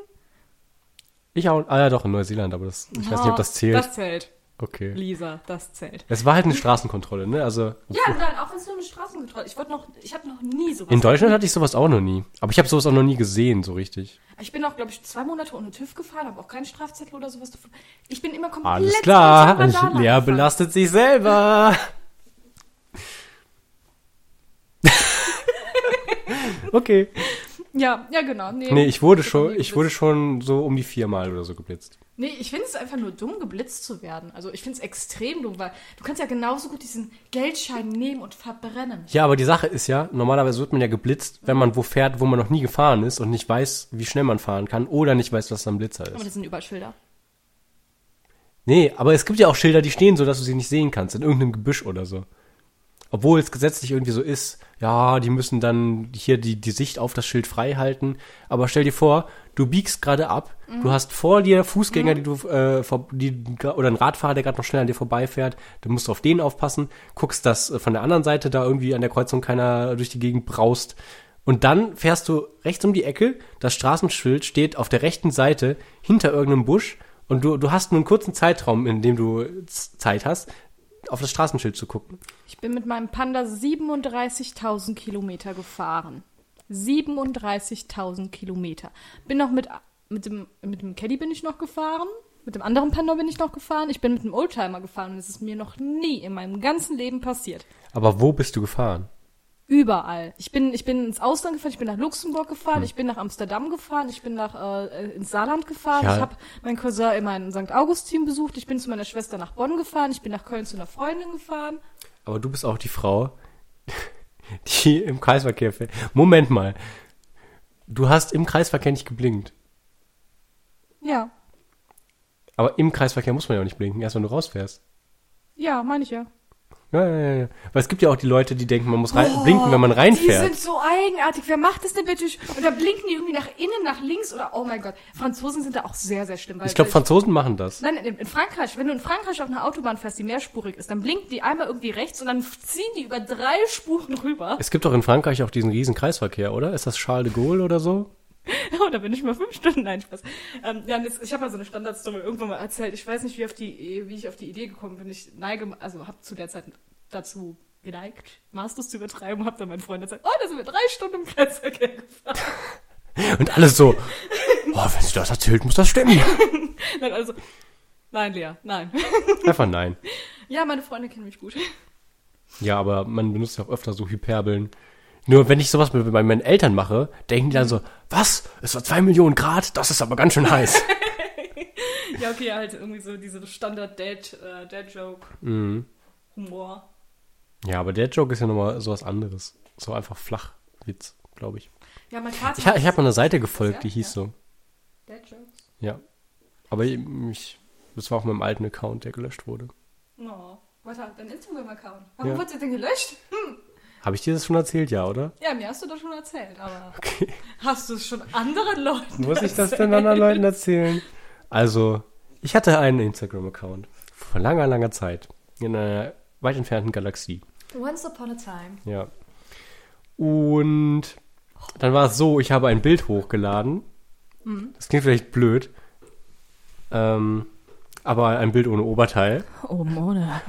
Ich auch. Ah ja, doch, in Neuseeland, aber das, ich weiß nicht, ob das zählt. Das zählt, okay. Lisa, das zählt. Es war halt eine Straßenkontrolle, ne? Also Ja, nein, auch wenn es nur eine Straßenkontrolle Ich wurde noch, ich habe noch nie sowas. in Deutschland hatte ich sowas auch noch nie. Aber ich habe sowas auch noch nie gesehen, so richtig. Ich bin auch, glaube ich, zwei Monate ohne TÜV gefahren, habe auch keinen Strafzettel oder sowas davon. Ich bin immer komplett Alles klar. Lea belastet sich selber. okay. Ja, ja, genau. Nee, Nee, ich wurde schon, ich wurde schon so um die viermal oder so geblitzt. Nee, ich finde es einfach nur dumm, geblitzt zu werden. Also ich finde es extrem dumm, weil du kannst ja genauso gut diesen Geldschein nehmen und verbrennen. Ja, aber die Sache ist ja, normalerweise wird man ja geblitzt, wenn man wo fährt, wo man noch nie gefahren ist und nicht weiß, wie schnell man fahren kann oder nicht weiß, was ein Blitzer Aber ist. das sind überall Schilder. Nee, aber es gibt ja auch Schilder, die stehen so, dass du sie nicht sehen kannst, in irgendeinem Gebüsch oder so. Obwohl es gesetzlich irgendwie so ist, ja, die müssen dann hier die, die Sicht auf das Schild frei halten. Aber stell dir vor, du biegst gerade ab, du hast vor dir Fußgänger, die du, äh, vor, die, oder ein Radfahrer, der gerade noch schnell an dir vorbeifährt, du musst auf den aufpassen, guckst, dass äh, von der anderen Seite da irgendwie an der Kreuzung keiner durch die Gegend braust. Und dann fährst du rechts um die Ecke, das Straßenschild steht auf der rechten Seite hinter irgendeinem Busch und du, du hast nur einen kurzen Zeitraum, in dem du Zeit hast, auf das Straßenschild zu gucken. Ich bin mit meinem Panda 37.000 Kilometer gefahren. 37.000 Kilometer. Bin noch mit, mit dem, mit dem Caddy bin ich noch gefahren. Mit dem anderen Panda bin ich noch gefahren. Ich bin mit dem Oldtimer gefahren und es ist mir noch nie in meinem ganzen Leben passiert. Aber wo bist du gefahren? Überall. Ich bin, ich bin ins Ausland gefahren, ich bin nach Luxemburg gefahren, Hm. ich bin nach Amsterdam gefahren, ich bin nach äh, ins Saarland gefahren, Ja. ich habe meinen Cousin immer in St. Augustin besucht, ich bin zu meiner Schwester nach Bonn gefahren, ich bin nach Köln zu einer Freundin gefahren. Aber du bist auch die Frau, die im Kreisverkehr fährt. Moment mal. Du hast im Kreisverkehr nicht geblinkt. Ja, Aber im Kreisverkehr muss man ja auch nicht blinken, erst wenn du rausfährst. ja, meine ich ja. Ja, ja, ja. Weil es gibt ja auch die Leute, die denken, man muss rein, blinken, wenn man Die reinfährt. sind so eigenartig. Wer macht das denn bitte? Und da blinken die irgendwie nach innen, nach links oder oh mein Gott. Franzosen sind da auch sehr, sehr schlimm. Weil, Ich glaube, Franzosen machen das. Nein, in, in Frankreich, wenn du in Frankreich auf einer Autobahn fährst, die mehrspurig ist, dann blinken die einmal irgendwie rechts und dann ziehen die über drei Spuren rüber. Es gibt doch in Frankreich auch diesen riesen Kreisverkehr, oder? Ist das Charles de Gaulle oder so? Oh, da bin ich mal fünf Stunden. Nein, Spaß. Ähm, ja, ich habe mal so eine Standardstory irgendwann mal erzählt. Ich weiß nicht, wie, auf die, wie ich auf die Idee gekommen bin. Ich neige, also habe zu der Zeit dazu geneigt, Masters zu übertreiben habe dann meinen Freund gesagt, oh, da sind wir drei Stunden im Kreisverkehr gefahren. Und alles so, oh, wenn sie das erzählt, muss das stimmen. Nein, also, nein, Lea, nein. Einfach nein. ja, meine Freunde kennen mich gut. Ja, aber man benutzt ja auch öfter so Hyperbeln. Nur wenn ich sowas mit bei meinen Eltern mache, denken die dann so, was? Es war zwei Millionen Grad? Das ist aber ganz schön heiß. Ja, okay, halt irgendwie so diese Standard-Dad, äh, Dad-Joke. Mhm. Humor. Ja, aber der Joke ist ja nochmal sowas anderes. So einfach Flachwitz, glaube ich. Ja, mein Vater. Ich, ich habe mal eine Seite gefolgt, die hieß so. Dad-Jokes. Ja. Aber ich, das war auf meinem alten Account, der gelöscht wurde. Oh, was hat dein Instagram-Account? Warum Ja. wurde der denn gelöscht? Hm. Habe ich dir das schon erzählt, ja, oder? Ja, mir hast du das schon erzählt, aber Okay. hast du es schon anderen Leuten Muss ich das denn anderen Leuten erzählen? Also, ich hatte einen Instagram-Account. Vor langer, langer Zeit. In einer weit entfernten Galaxie. Once upon a time. Ja. Und dann war es so, ich habe ein Bild hochgeladen. Das klingt vielleicht blöd. Ähm, aber ein Bild ohne Oberteil. Oh, Mone.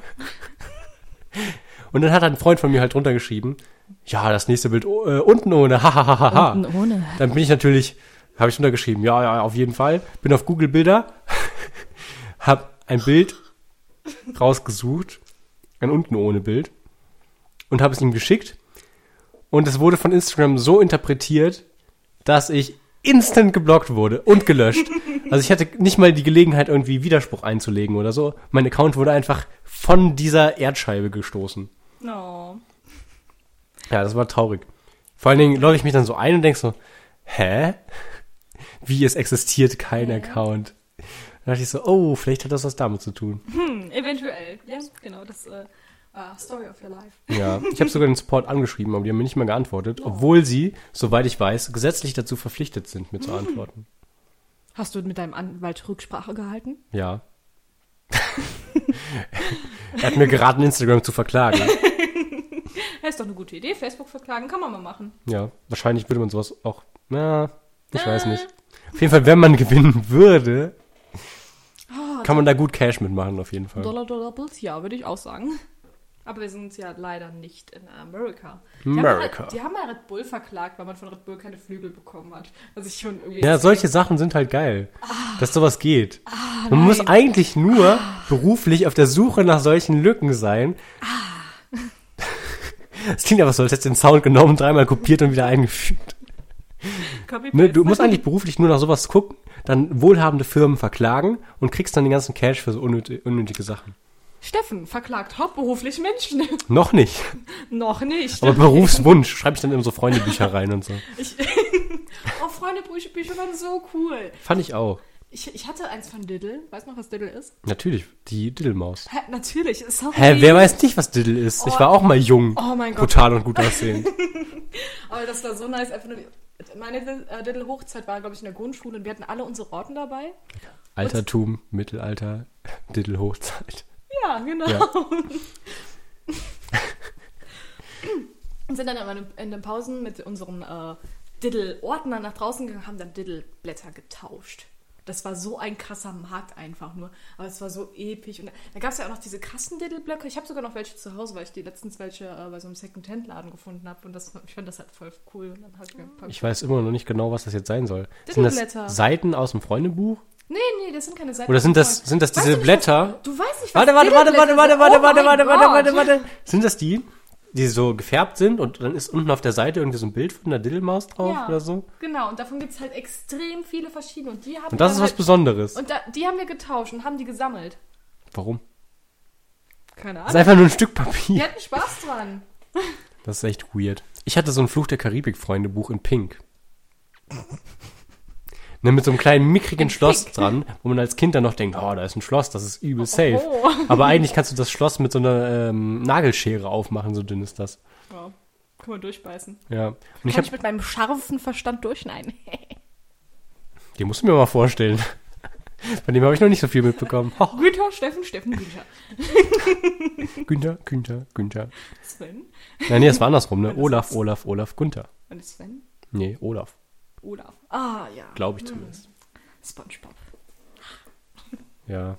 Und dann hat ein Freund von mir halt drunter geschrieben, ja, das nächste Bild oh, äh, unten ohne, hahaha. Unten ohne. Dann bin ich natürlich, habe ich drunter geschrieben, ja, ja, auf jeden Fall. Bin auf Google Bilder, habe ein Bild rausgesucht, ein unten ohne Bild und habe es ihm geschickt. Und es wurde von Instagram so interpretiert, dass ich instant geblockt wurde und gelöscht. Also ich hatte nicht mal die Gelegenheit, irgendwie Widerspruch einzulegen oder so. Mein Account wurde einfach von dieser Erdscheibe gestoßen. No. Ja, das war traurig. Vor allen Dingen logge ich mich dann so ein und denk so, hä? Wie, es existiert kein Account? Da dachte ich so, oh, vielleicht hat das was damit zu tun. Hm, eventuell. Ja, genau, das äh, uh, Story of your life. Ja, ich habe sogar den Support angeschrieben, aber die haben mir nicht mal geantwortet, obwohl sie, soweit ich weiß, gesetzlich dazu verpflichtet sind, mir zu antworten. Hast du mit deinem Anwalt Rücksprache gehalten? Ja. Er hat mir geraten, Instagram zu verklagen. Ja, ist doch eine gute Idee. Facebook verklagen kann man mal machen. Ja, wahrscheinlich würde man sowas auch, na, ich weiß nicht. Auf jeden Fall, wenn man gewinnen würde, kann man da gut Cash mitmachen, auf jeden Fall. Dollar, Dollar Bills, ja, würde ich auch sagen. Aber wir sind ja leider nicht in Amerika. Die America. die haben mal Red Bull verklagt, weil man von Red Bull keine Flügel bekommen hat. Was ich schon irgendwie. Ja, solche Sachen sind halt geil, dass sowas geht. Man muss eigentlich nur beruflich auf der Suche nach solchen Lücken sein. Es klingt aber so, als hättest du den Sound genommen, dreimal kopiert und wieder eingefügt. Ne, du musst eigentlich beruflich nur nach sowas gucken, dann wohlhabende Firmen verklagen und kriegst dann den ganzen Cash für so unnötige Sachen. Steffen verklagt hauptberuflich Menschen. Noch nicht, Noch nicht. aber Berufswunsch schreibe ich dann in so Freundebücher rein und so. Ich, oh, Freundebücher Bücher waren so cool. Fand ich auch. Ich, ich hatte eins von Diddle. Weißt du noch, was Diddle ist? Natürlich, die Diddlemaus. Hä, natürlich. Sorry. Hä, wer weiß nicht, was Diddle ist? Ich war auch mal jung, Oh mein Gott. brutal und gut aussehend. Aber das war so nice. Einfach nur, meine äh, Diddle-Hochzeit war, glaube ich, in der Grundschule und wir hatten alle unsere Orten dabei. Altertum, Mittelalter, Diddle-Hochzeit. Ja, genau. Ja. Und sind dann immer in- den Pausen mit unseren äh, Diddle-Ordnern nach draußen gegangen, haben dann Diddle-Blätter getauscht. Das war so ein krasser Markt einfach nur. Aber es war so episch. Und da, gab es ja auch noch diese krassen Diddle-Blöcke. Ich habe sogar noch welche zu Hause, weil ich die letztens welche äh, bei so einem Second-Hand-Laden gefunden habe. Und das, ich fand das halt voll cool. Und dann habe ich Ich weiß immer noch nicht genau, was das jetzt sein soll. Sind das. Seiten aus dem Freundebuch? Nee, nee, das sind keine Seiten. Oder sind das, sind das Weißt diese du nicht, Blätter? Was, du weißt nicht, was Warte, warte, warte, warte, Diddleblätter warte, warte, Oh warte, warte, warte, warte, warte. Sind das die, die so gefärbt sind und dann ist unten auf der Seite irgendwie so ein Bild von einer Diddlemaus drauf Ja, oder so? Genau, und davon gibt es halt extrem viele verschiedene. Und die haben Und das wir ist was halt, Besonderes. Und da, die haben wir getauscht und haben die gesammelt. Warum? Keine Das ist Ahnung. einfach nur ein Stück Wir Papier. hatten Spaß dran. Das ist echt weird. Ich hatte so ein Fluch der Karibik-Freunde-Buch in Pink. Ne, mit so einem kleinen mickrigen Schloss dran, wo man als Kind dann noch denkt, oh, da ist ein Schloss, das ist übel safe. Oh. Aber eigentlich kannst du das Schloss mit so einer ähm, Nagelschere aufmachen, so dünn ist das. Ja, kann man durchbeißen. Ja. Und ich Kann hab, ich mit meinem scharfen Verstand durchschneiden. die musst du mir mal vorstellen. Von dem habe ich noch nicht so viel mitbekommen. Oh, Günther, Steffen, Steffen, Günther. Günther, Günther, Günther. Sven. Nein, nee, das war andersrum, ne? Olaf, Olaf, Olaf, Günther. Und Sven? Nee, Olaf. Olaf. Ah, ja. Glaube ich zumindest. Spongebob. Ja.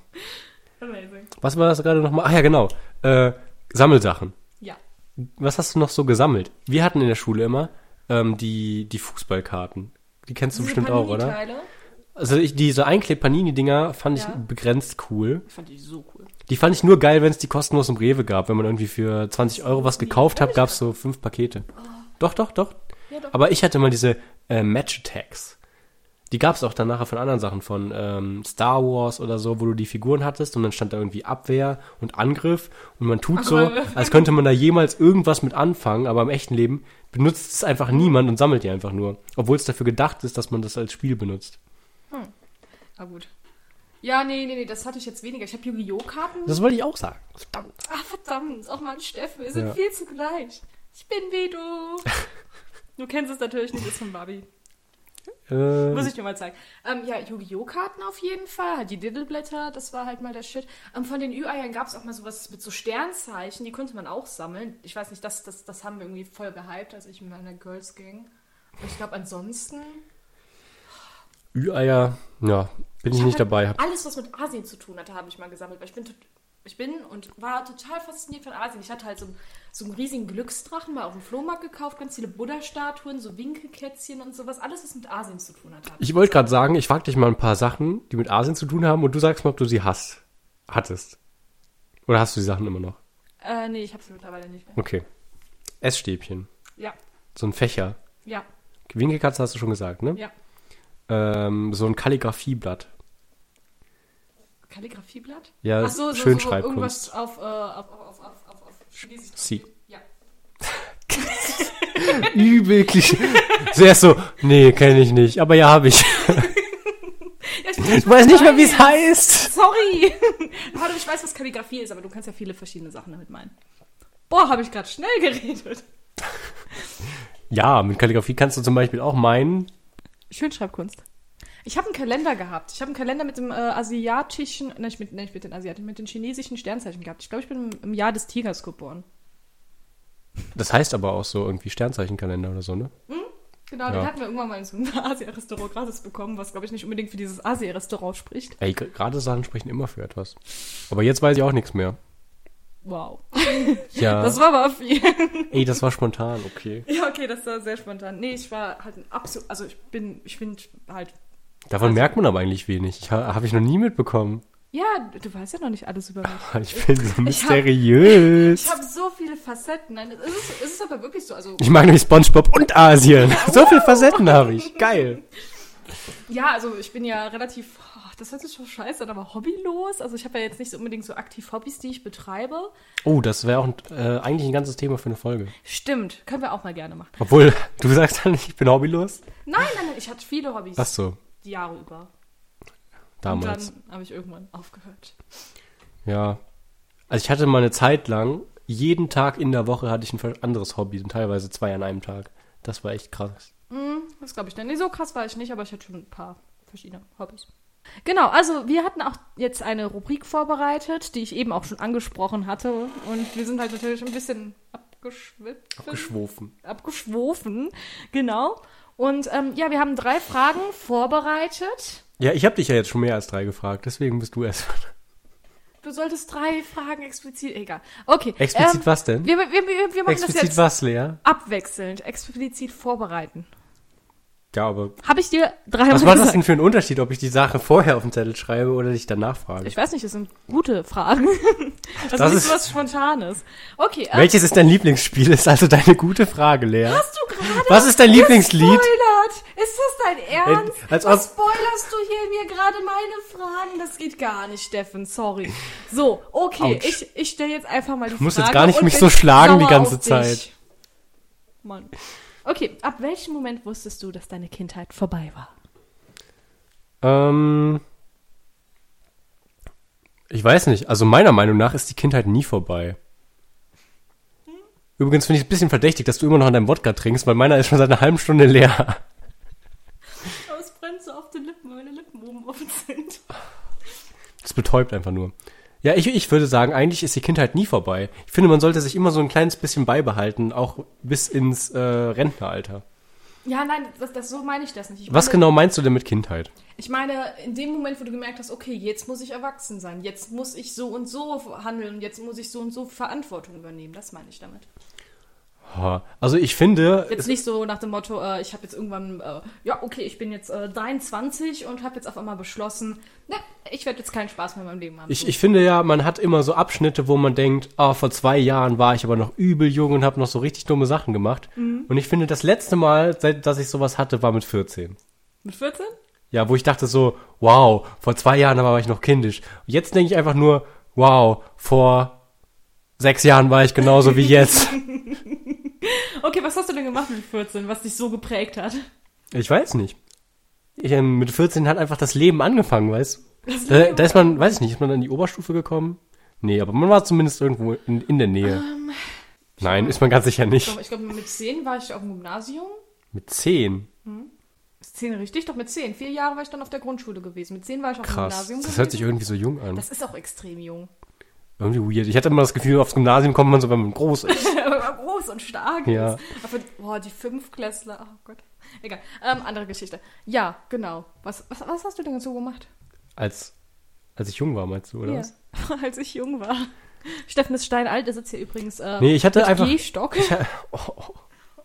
Amazing. Was war das gerade nochmal? Ach ja, genau. Äh, Sammelsachen. Ja. Was hast du noch so gesammelt? Wir hatten in der Schule immer ähm, die, die Fußballkarten. Die kennst du Diese bestimmt auch, oder? Also ich, diese Einkleb-Panini-Dinger fand ich Ja. begrenzt cool. Ich fand die so cool. Die fand ich nur geil, wenn es die kostenlos im Rewe gab. Wenn man irgendwie für 20 Euro was gekauft hat, gab es so fünf Pakete. Doch, doch, doch. Ja, doch. Aber ich hatte mal diese äh, Match-Attacks. Die gab es auch dann nachher von anderen Sachen, von ähm, Star Wars oder so, wo du die Figuren hattest und dann stand da irgendwie Abwehr und Angriff und man tut so, als könnte man da jemals irgendwas mit anfangen, aber im echten Leben benutzt es einfach niemand und sammelt die einfach nur. Obwohl es dafür gedacht ist, dass man das als Spiel benutzt. Ah, gut. Ja, nee, nee, nee, das hatte ich jetzt weniger. Ich habe Yu-Gi-Oh! Karten. Das wollte ich auch sagen. Verdammt. Ah, verdammt. Auch mal Steffen. Wir sind Ja. viel zu gleich. Ich bin wie du. kennst es natürlich nicht, ist von Barbie. Äh, Muss ich dir mal zeigen. Ähm, ja, Yu-Gi-Oh! Karten auf jeden Fall. Halt Die Diddleblätter, das war halt mal der Shit. Ähm, von den Ü-Eiern gab es auch mal sowas mit so Sternzeichen, die konnte man auch sammeln. Ich weiß nicht, das, das, das haben wir irgendwie voll gehypt, als ich mit meiner Girls Gang. Und ich glaube, ansonsten. Ü-Eier, ja, bin ich hab nicht dabei. Alles, was mit Asien zu tun hatte, habe ich mal gesammelt. Weil ich bin, ich bin und war total fasziniert von Asien. Ich hatte halt so, so einen riesigen Glücksdrachen mal auf dem Flohmarkt gekauft, ganz viele Buddha-Statuen, so Winkelkätzchen und sowas. Alles, was mit Asien zu tun hat. ich wollte gerade sagen, ich frage dich mal ein paar Sachen, die mit Asien zu tun haben und du sagst mal, ob du sie hast. Hattest. Oder hast du die Sachen immer noch? Äh, nee, ich hab's mittlerweile nicht mehr. Okay. Essstäbchen. Ja, So ein Fächer. ja, Winkelkatze hast du schon gesagt, ne? ja. Ähm, so ein Kalligrafieblatt. Kalligrafieblatt? Ja, Ach so, so, so Schönschreibkunst. irgendwas auf, äh, auf, auf, auf, auf, auf, Chinesisch. Sie. Ja. Übel Klischee. Zuerst so, nee, kenne ich nicht. Aber ja, habe ich. Ja, ich, Ich weiß nicht mehr, wie es heißt. Sorry. Warte, ich weiß, was Kalligrafie ist, aber du kannst ja viele verschiedene Sachen damit meinen. Boah, habe ich gerade schnell geredet. Ja, mit Kalligrafie kannst du zum Beispiel auch meinen. Schönschreibkunst. Ich habe einen Kalender gehabt. Ich habe einen Kalender mit dem äh, asiatischen, nein, nicht mit, nicht mit den asiatischen, mit den chinesischen Sternzeichen gehabt. Ich glaube, ich bin im, im Jahr des Tigers geboren. Das heißt aber auch so irgendwie Sternzeichenkalender oder so, ne? Genau, den Ja. hatten wir irgendwann mal in so einem Asia-Restaurant gratis bekommen, was, glaube ich, nicht unbedingt für dieses Asia-Restaurant spricht. Ey, gerade Sachen sprechen immer für etwas. Aber jetzt weiß ich auch nichts mehr. Wow. Ja. Das war aber viel. Ey, das war spontan, okay. ja, okay, das war sehr spontan. Nee, ich war halt ein absolut, also ich bin, ich bin halt, Davon merkt man aber eigentlich wenig. Ich, ha, Habe ich noch nie mitbekommen. ja, du weißt ja noch nicht alles über mich. Ich bin so hab- mysteriös. Ich habe so viele Facetten. Nein, es ist, es ist aber wirklich so. Also, Ich mag nämlich Spongebob und Asien. So viele Facetten habe ich. Geil. ja, also ich bin ja relativ, oh, das hört sich schon scheiße an, aber hobbylos. Also ich habe ja jetzt nicht so unbedingt so aktiv Hobbys, die ich betreibe. Oh, das wäre auch äh, eigentlich ein ganzes Thema für eine Folge. Stimmt, können wir auch mal gerne machen. Obwohl, du sagst dann, ich bin hobbylos. Nein, nein, nein, ich hatte viele Hobbys Ach so, die Jahre über. damals. Und dann habe ich irgendwann aufgehört. Ja. Also ich hatte mal eine Zeit lang, jeden Tag in der Woche hatte ich ein anderes Hobby und teilweise zwei an einem Tag. Das war echt krass. Das glaube ich nicht. Nee, so krass war ich nicht, aber ich hatte schon ein paar verschiedene Hobbys. Genau, also wir hatten auch jetzt eine Rubrik vorbereitet, die ich eben auch schon angesprochen hatte. Und wir sind halt natürlich ein bisschen abgeschwippt. Geschwofen. abgeschwofen. Genau. Und ähm, ja, wir haben drei Fragen vorbereitet. Ja, ich habe dich ja jetzt schon mehr als drei gefragt, deswegen bist du erst. Du solltest drei Fragen explizit, egal. Okay. Explizit ähm, was denn? Wir, wir, wir, wir machen das Explizit jetzt was, Lea? abwechselnd, explizit vorbereiten. Ja, aber Habe ich dir dreimal was macht das denn für einen Unterschied, ob ich die Sache vorher auf den Zettel schreibe oder dich danach frage? Ich weiß nicht, das sind gute Fragen. Das, Das ist nicht was Spontanes. Okay, ähm, Welches ist dein Lieblingsspiel? Ist also deine gute Frage, Lea. hast du gerade Was ist dein Lieblingslied? gespoilert? Ist das dein Ernst? Äh, als Was spoilerst du hier mir gerade meine Fragen? Das geht gar nicht, Steffen, sorry. So, okay, Autsch. ich, ich stelle jetzt einfach mal die Du musst Frage jetzt gar nicht mich so schlagen die ganze dich. Zeit. Mann. Okay, ab welchem Moment wusstest du, dass deine Kindheit vorbei war? Ähm, ich weiß nicht. Also meiner Meinung nach ist die Kindheit nie vorbei. Übrigens finde ich es ein bisschen verdächtig, dass du immer noch an deinem Wodka trinkst, weil meiner ist schon seit einer halben Stunde leer. Aber es brennt so auf den Lippen, weil meine Lippen oben offen sind. Das betäubt einfach nur. Ja, ich, ich würde sagen, eigentlich ist die Kindheit nie vorbei. Ich finde, man sollte sich immer so ein kleines bisschen beibehalten, auch bis ins äh, Rentneralter. Ja, nein, das, das, so meine ich das nicht. Ich Was meine, genau meinst du denn mit Kindheit? Ich meine, in dem Moment, wo du gemerkt hast, okay, jetzt muss ich erwachsen sein, jetzt muss ich so und so handeln, jetzt muss ich so und so Verantwortung übernehmen, das meine ich damit. Also ich finde, Jetzt nicht so nach dem Motto, äh, ich habe jetzt irgendwann, äh, ja, okay, ich bin jetzt äh, 23 und habe jetzt auf einmal beschlossen, ne, ich werde jetzt keinen Spaß mehr in meinem Leben haben. Ich, ich finde ja, man hat immer so Abschnitte, wo man denkt, ah, vor zwei Jahren war ich aber noch übel jung und habe noch so richtig dumme Sachen gemacht. Und ich finde, das letzte Mal, seit dass ich sowas hatte, war mit 14. Mit 14? Ja, wo ich dachte so, wow, vor zwei Jahren war ich noch kindisch. Und jetzt denke ich einfach nur, wow, vor sechs Jahren war ich genauso wie jetzt. Okay, was hast du denn gemacht mit 14, was dich so geprägt hat? ich weiß nicht. Ich, ähm, mit 14 hat einfach das Leben angefangen, weißt du? Da, da ist man, weiß ich nicht, ist man an die Oberstufe gekommen? Nee, aber man war zumindest irgendwo in, in der Nähe. Nein, ist man ganz sicher nicht. Ich glaube, mit 10 war ich auf dem Gymnasium. Mit 10. Ist 10 richtig? Doch, mit 10. Vier Jahre war ich dann auf der Grundschule gewesen. Mit 10 war ich auf dem. Gymnasium Das hört sich gewesen. irgendwie so jung an. Das ist auch extrem jung. Irgendwie weird. Ich hatte immer das Gefühl, aufs Gymnasium kommt man so, wenn man groß ist. Wenn man groß und stark Ja. ist. Aber, boah, die Fünfklässler, oh Gott. Egal. Ähm, andere Geschichte. Ja, genau. Was, was, was hast du denn so gemacht? Als, als ich jung war, meinst du, oder Ja. was? Als ich jung war. Steffen ist steinalt, der sitzt hier übrigens äh, Nee, ich hatte einfach- Gehstock. Ich, ha- oh, oh.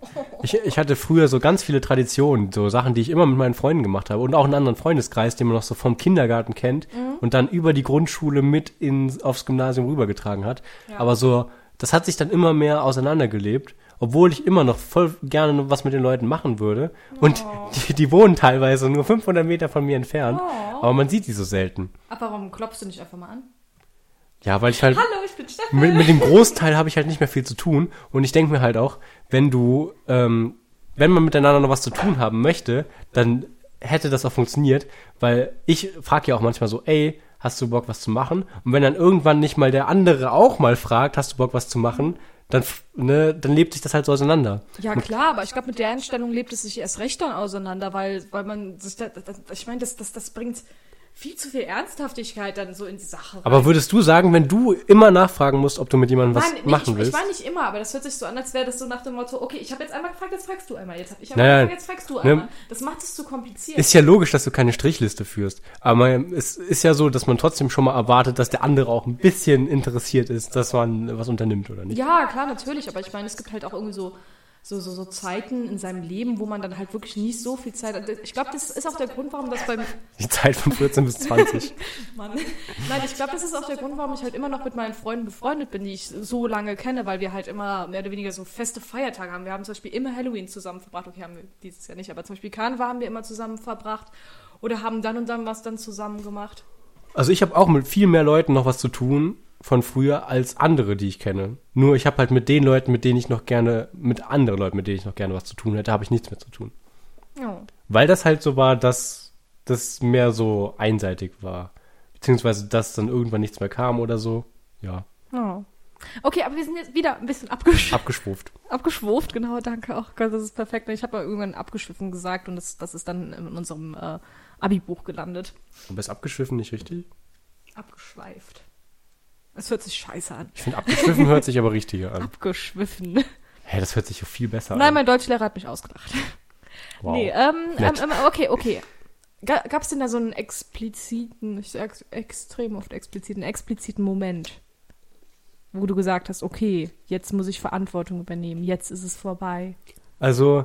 ich, ich hatte früher so ganz viele Traditionen, so Sachen, die ich immer mit meinen Freunden gemacht habe und auch einen anderen Freundeskreis, den man noch so vom Kindergarten kennt Mhm. und dann über die Grundschule mit ins, aufs Gymnasium rübergetragen hat. Aber so, das hat sich dann immer mehr auseinandergelebt, obwohl ich immer noch voll gerne was mit den Leuten machen würde. Und Oh. die, die wohnen teilweise nur 500 Meter von mir entfernt, Oh. aber man sieht die so selten. Aber warum klopfst du nicht einfach mal an? Ja, weil ich halt Hallo, ich bin Stefan. mit, mit dem Großteil habe ich halt nicht mehr viel zu tun. Und ich denke mir halt auch, wenn du, ähm, wenn man miteinander noch was zu tun haben möchte, dann hätte das auch funktioniert, weil ich frage ja auch manchmal so, ey, hast du Bock, was zu machen? Und wenn dann irgendwann nicht mal der andere auch mal fragt, hast du Bock, was zu machen, dann, ne, dann lebt sich das halt so auseinander. Ja, klar, aber ich glaube, mit der Einstellung lebt es sich erst recht dann auseinander, weil, weil man sich da, da, ich meine, das, das, das bringt viel zu viel Ernsthaftigkeit dann so in die Sache. rein. Aber würdest du sagen, wenn du immer nachfragen musst, ob du mit jemandem was Nein, machen ich, willst? ich war nicht immer, aber das hört sich so an, als wäre das so nach dem Motto, okay, ich habe jetzt einmal gefragt, jetzt fragst du einmal. Jetzt habe ich einmal Naja, gefragt, jetzt fragst du ne, einmal. Das macht es zu kompliziert. Ist ja logisch, dass du keine Strichliste führst. Aber es ist ja so, dass man trotzdem schon mal erwartet, dass der andere auch ein bisschen interessiert ist, dass man was unternimmt, oder nicht? ja, klar, natürlich, aber ich meine, es gibt halt auch irgendwie so, so, so, so Zeiten in seinem Leben, wo man dann halt wirklich nicht so viel Zeit hat. Ich glaube, das ist auch der Grund, warum das beim Die Zeit von 14 bis 20. Mann. Nein, ich glaube, das ist auch der Grund, warum ich halt immer noch mit meinen Freunden befreundet bin, die ich so lange kenne, weil wir halt immer mehr oder weniger so feste Feiertage haben. Wir haben zum Beispiel immer Halloween zusammen verbracht. Okay, haben wir dieses Jahr nicht, aber zum Beispiel Karneval haben wir immer zusammen verbracht oder haben dann und dann was dann zusammen gemacht. Also ich habe auch mit viel mehr Leuten noch was zu tun von früher als andere, die ich kenne. Nur ich habe halt mit den Leuten, mit denen ich noch gerne, mit anderen Leuten, mit denen ich noch gerne was zu tun hätte, habe ich nichts mehr zu tun. Ja. Weil das halt so war, dass das mehr so einseitig war. Beziehungsweise, dass dann irgendwann nichts mehr kam oder so. Ja, ja. Okay, aber wir sind jetzt wieder ein bisschen abgesch abgeschwuft. abgeschwuft. Genau, danke. auch Gott, das ist perfekt. Ich habe ja irgendwann abgeschwiffen gesagt und das, das ist dann in unserem äh, Abi-Buch gelandet. Aber ist abgeschwiffen nicht richtig? Abgeschweift. Es hört sich scheiße an. Ich finde, abgeschwiffen hört sich aber richtiger an. Abgeschwiffen. Hä, das hört sich ja viel besser Nein, an. mein Deutschlehrer hat mich ausgedacht. Wow. Nee, ähm, ähm, ähm, okay, okay. Ga- Gab es denn da so einen expliziten, ich sag's extrem oft expliziten, expliziten Moment, wo du gesagt hast, okay, jetzt muss ich Verantwortung übernehmen, jetzt ist es vorbei, Also,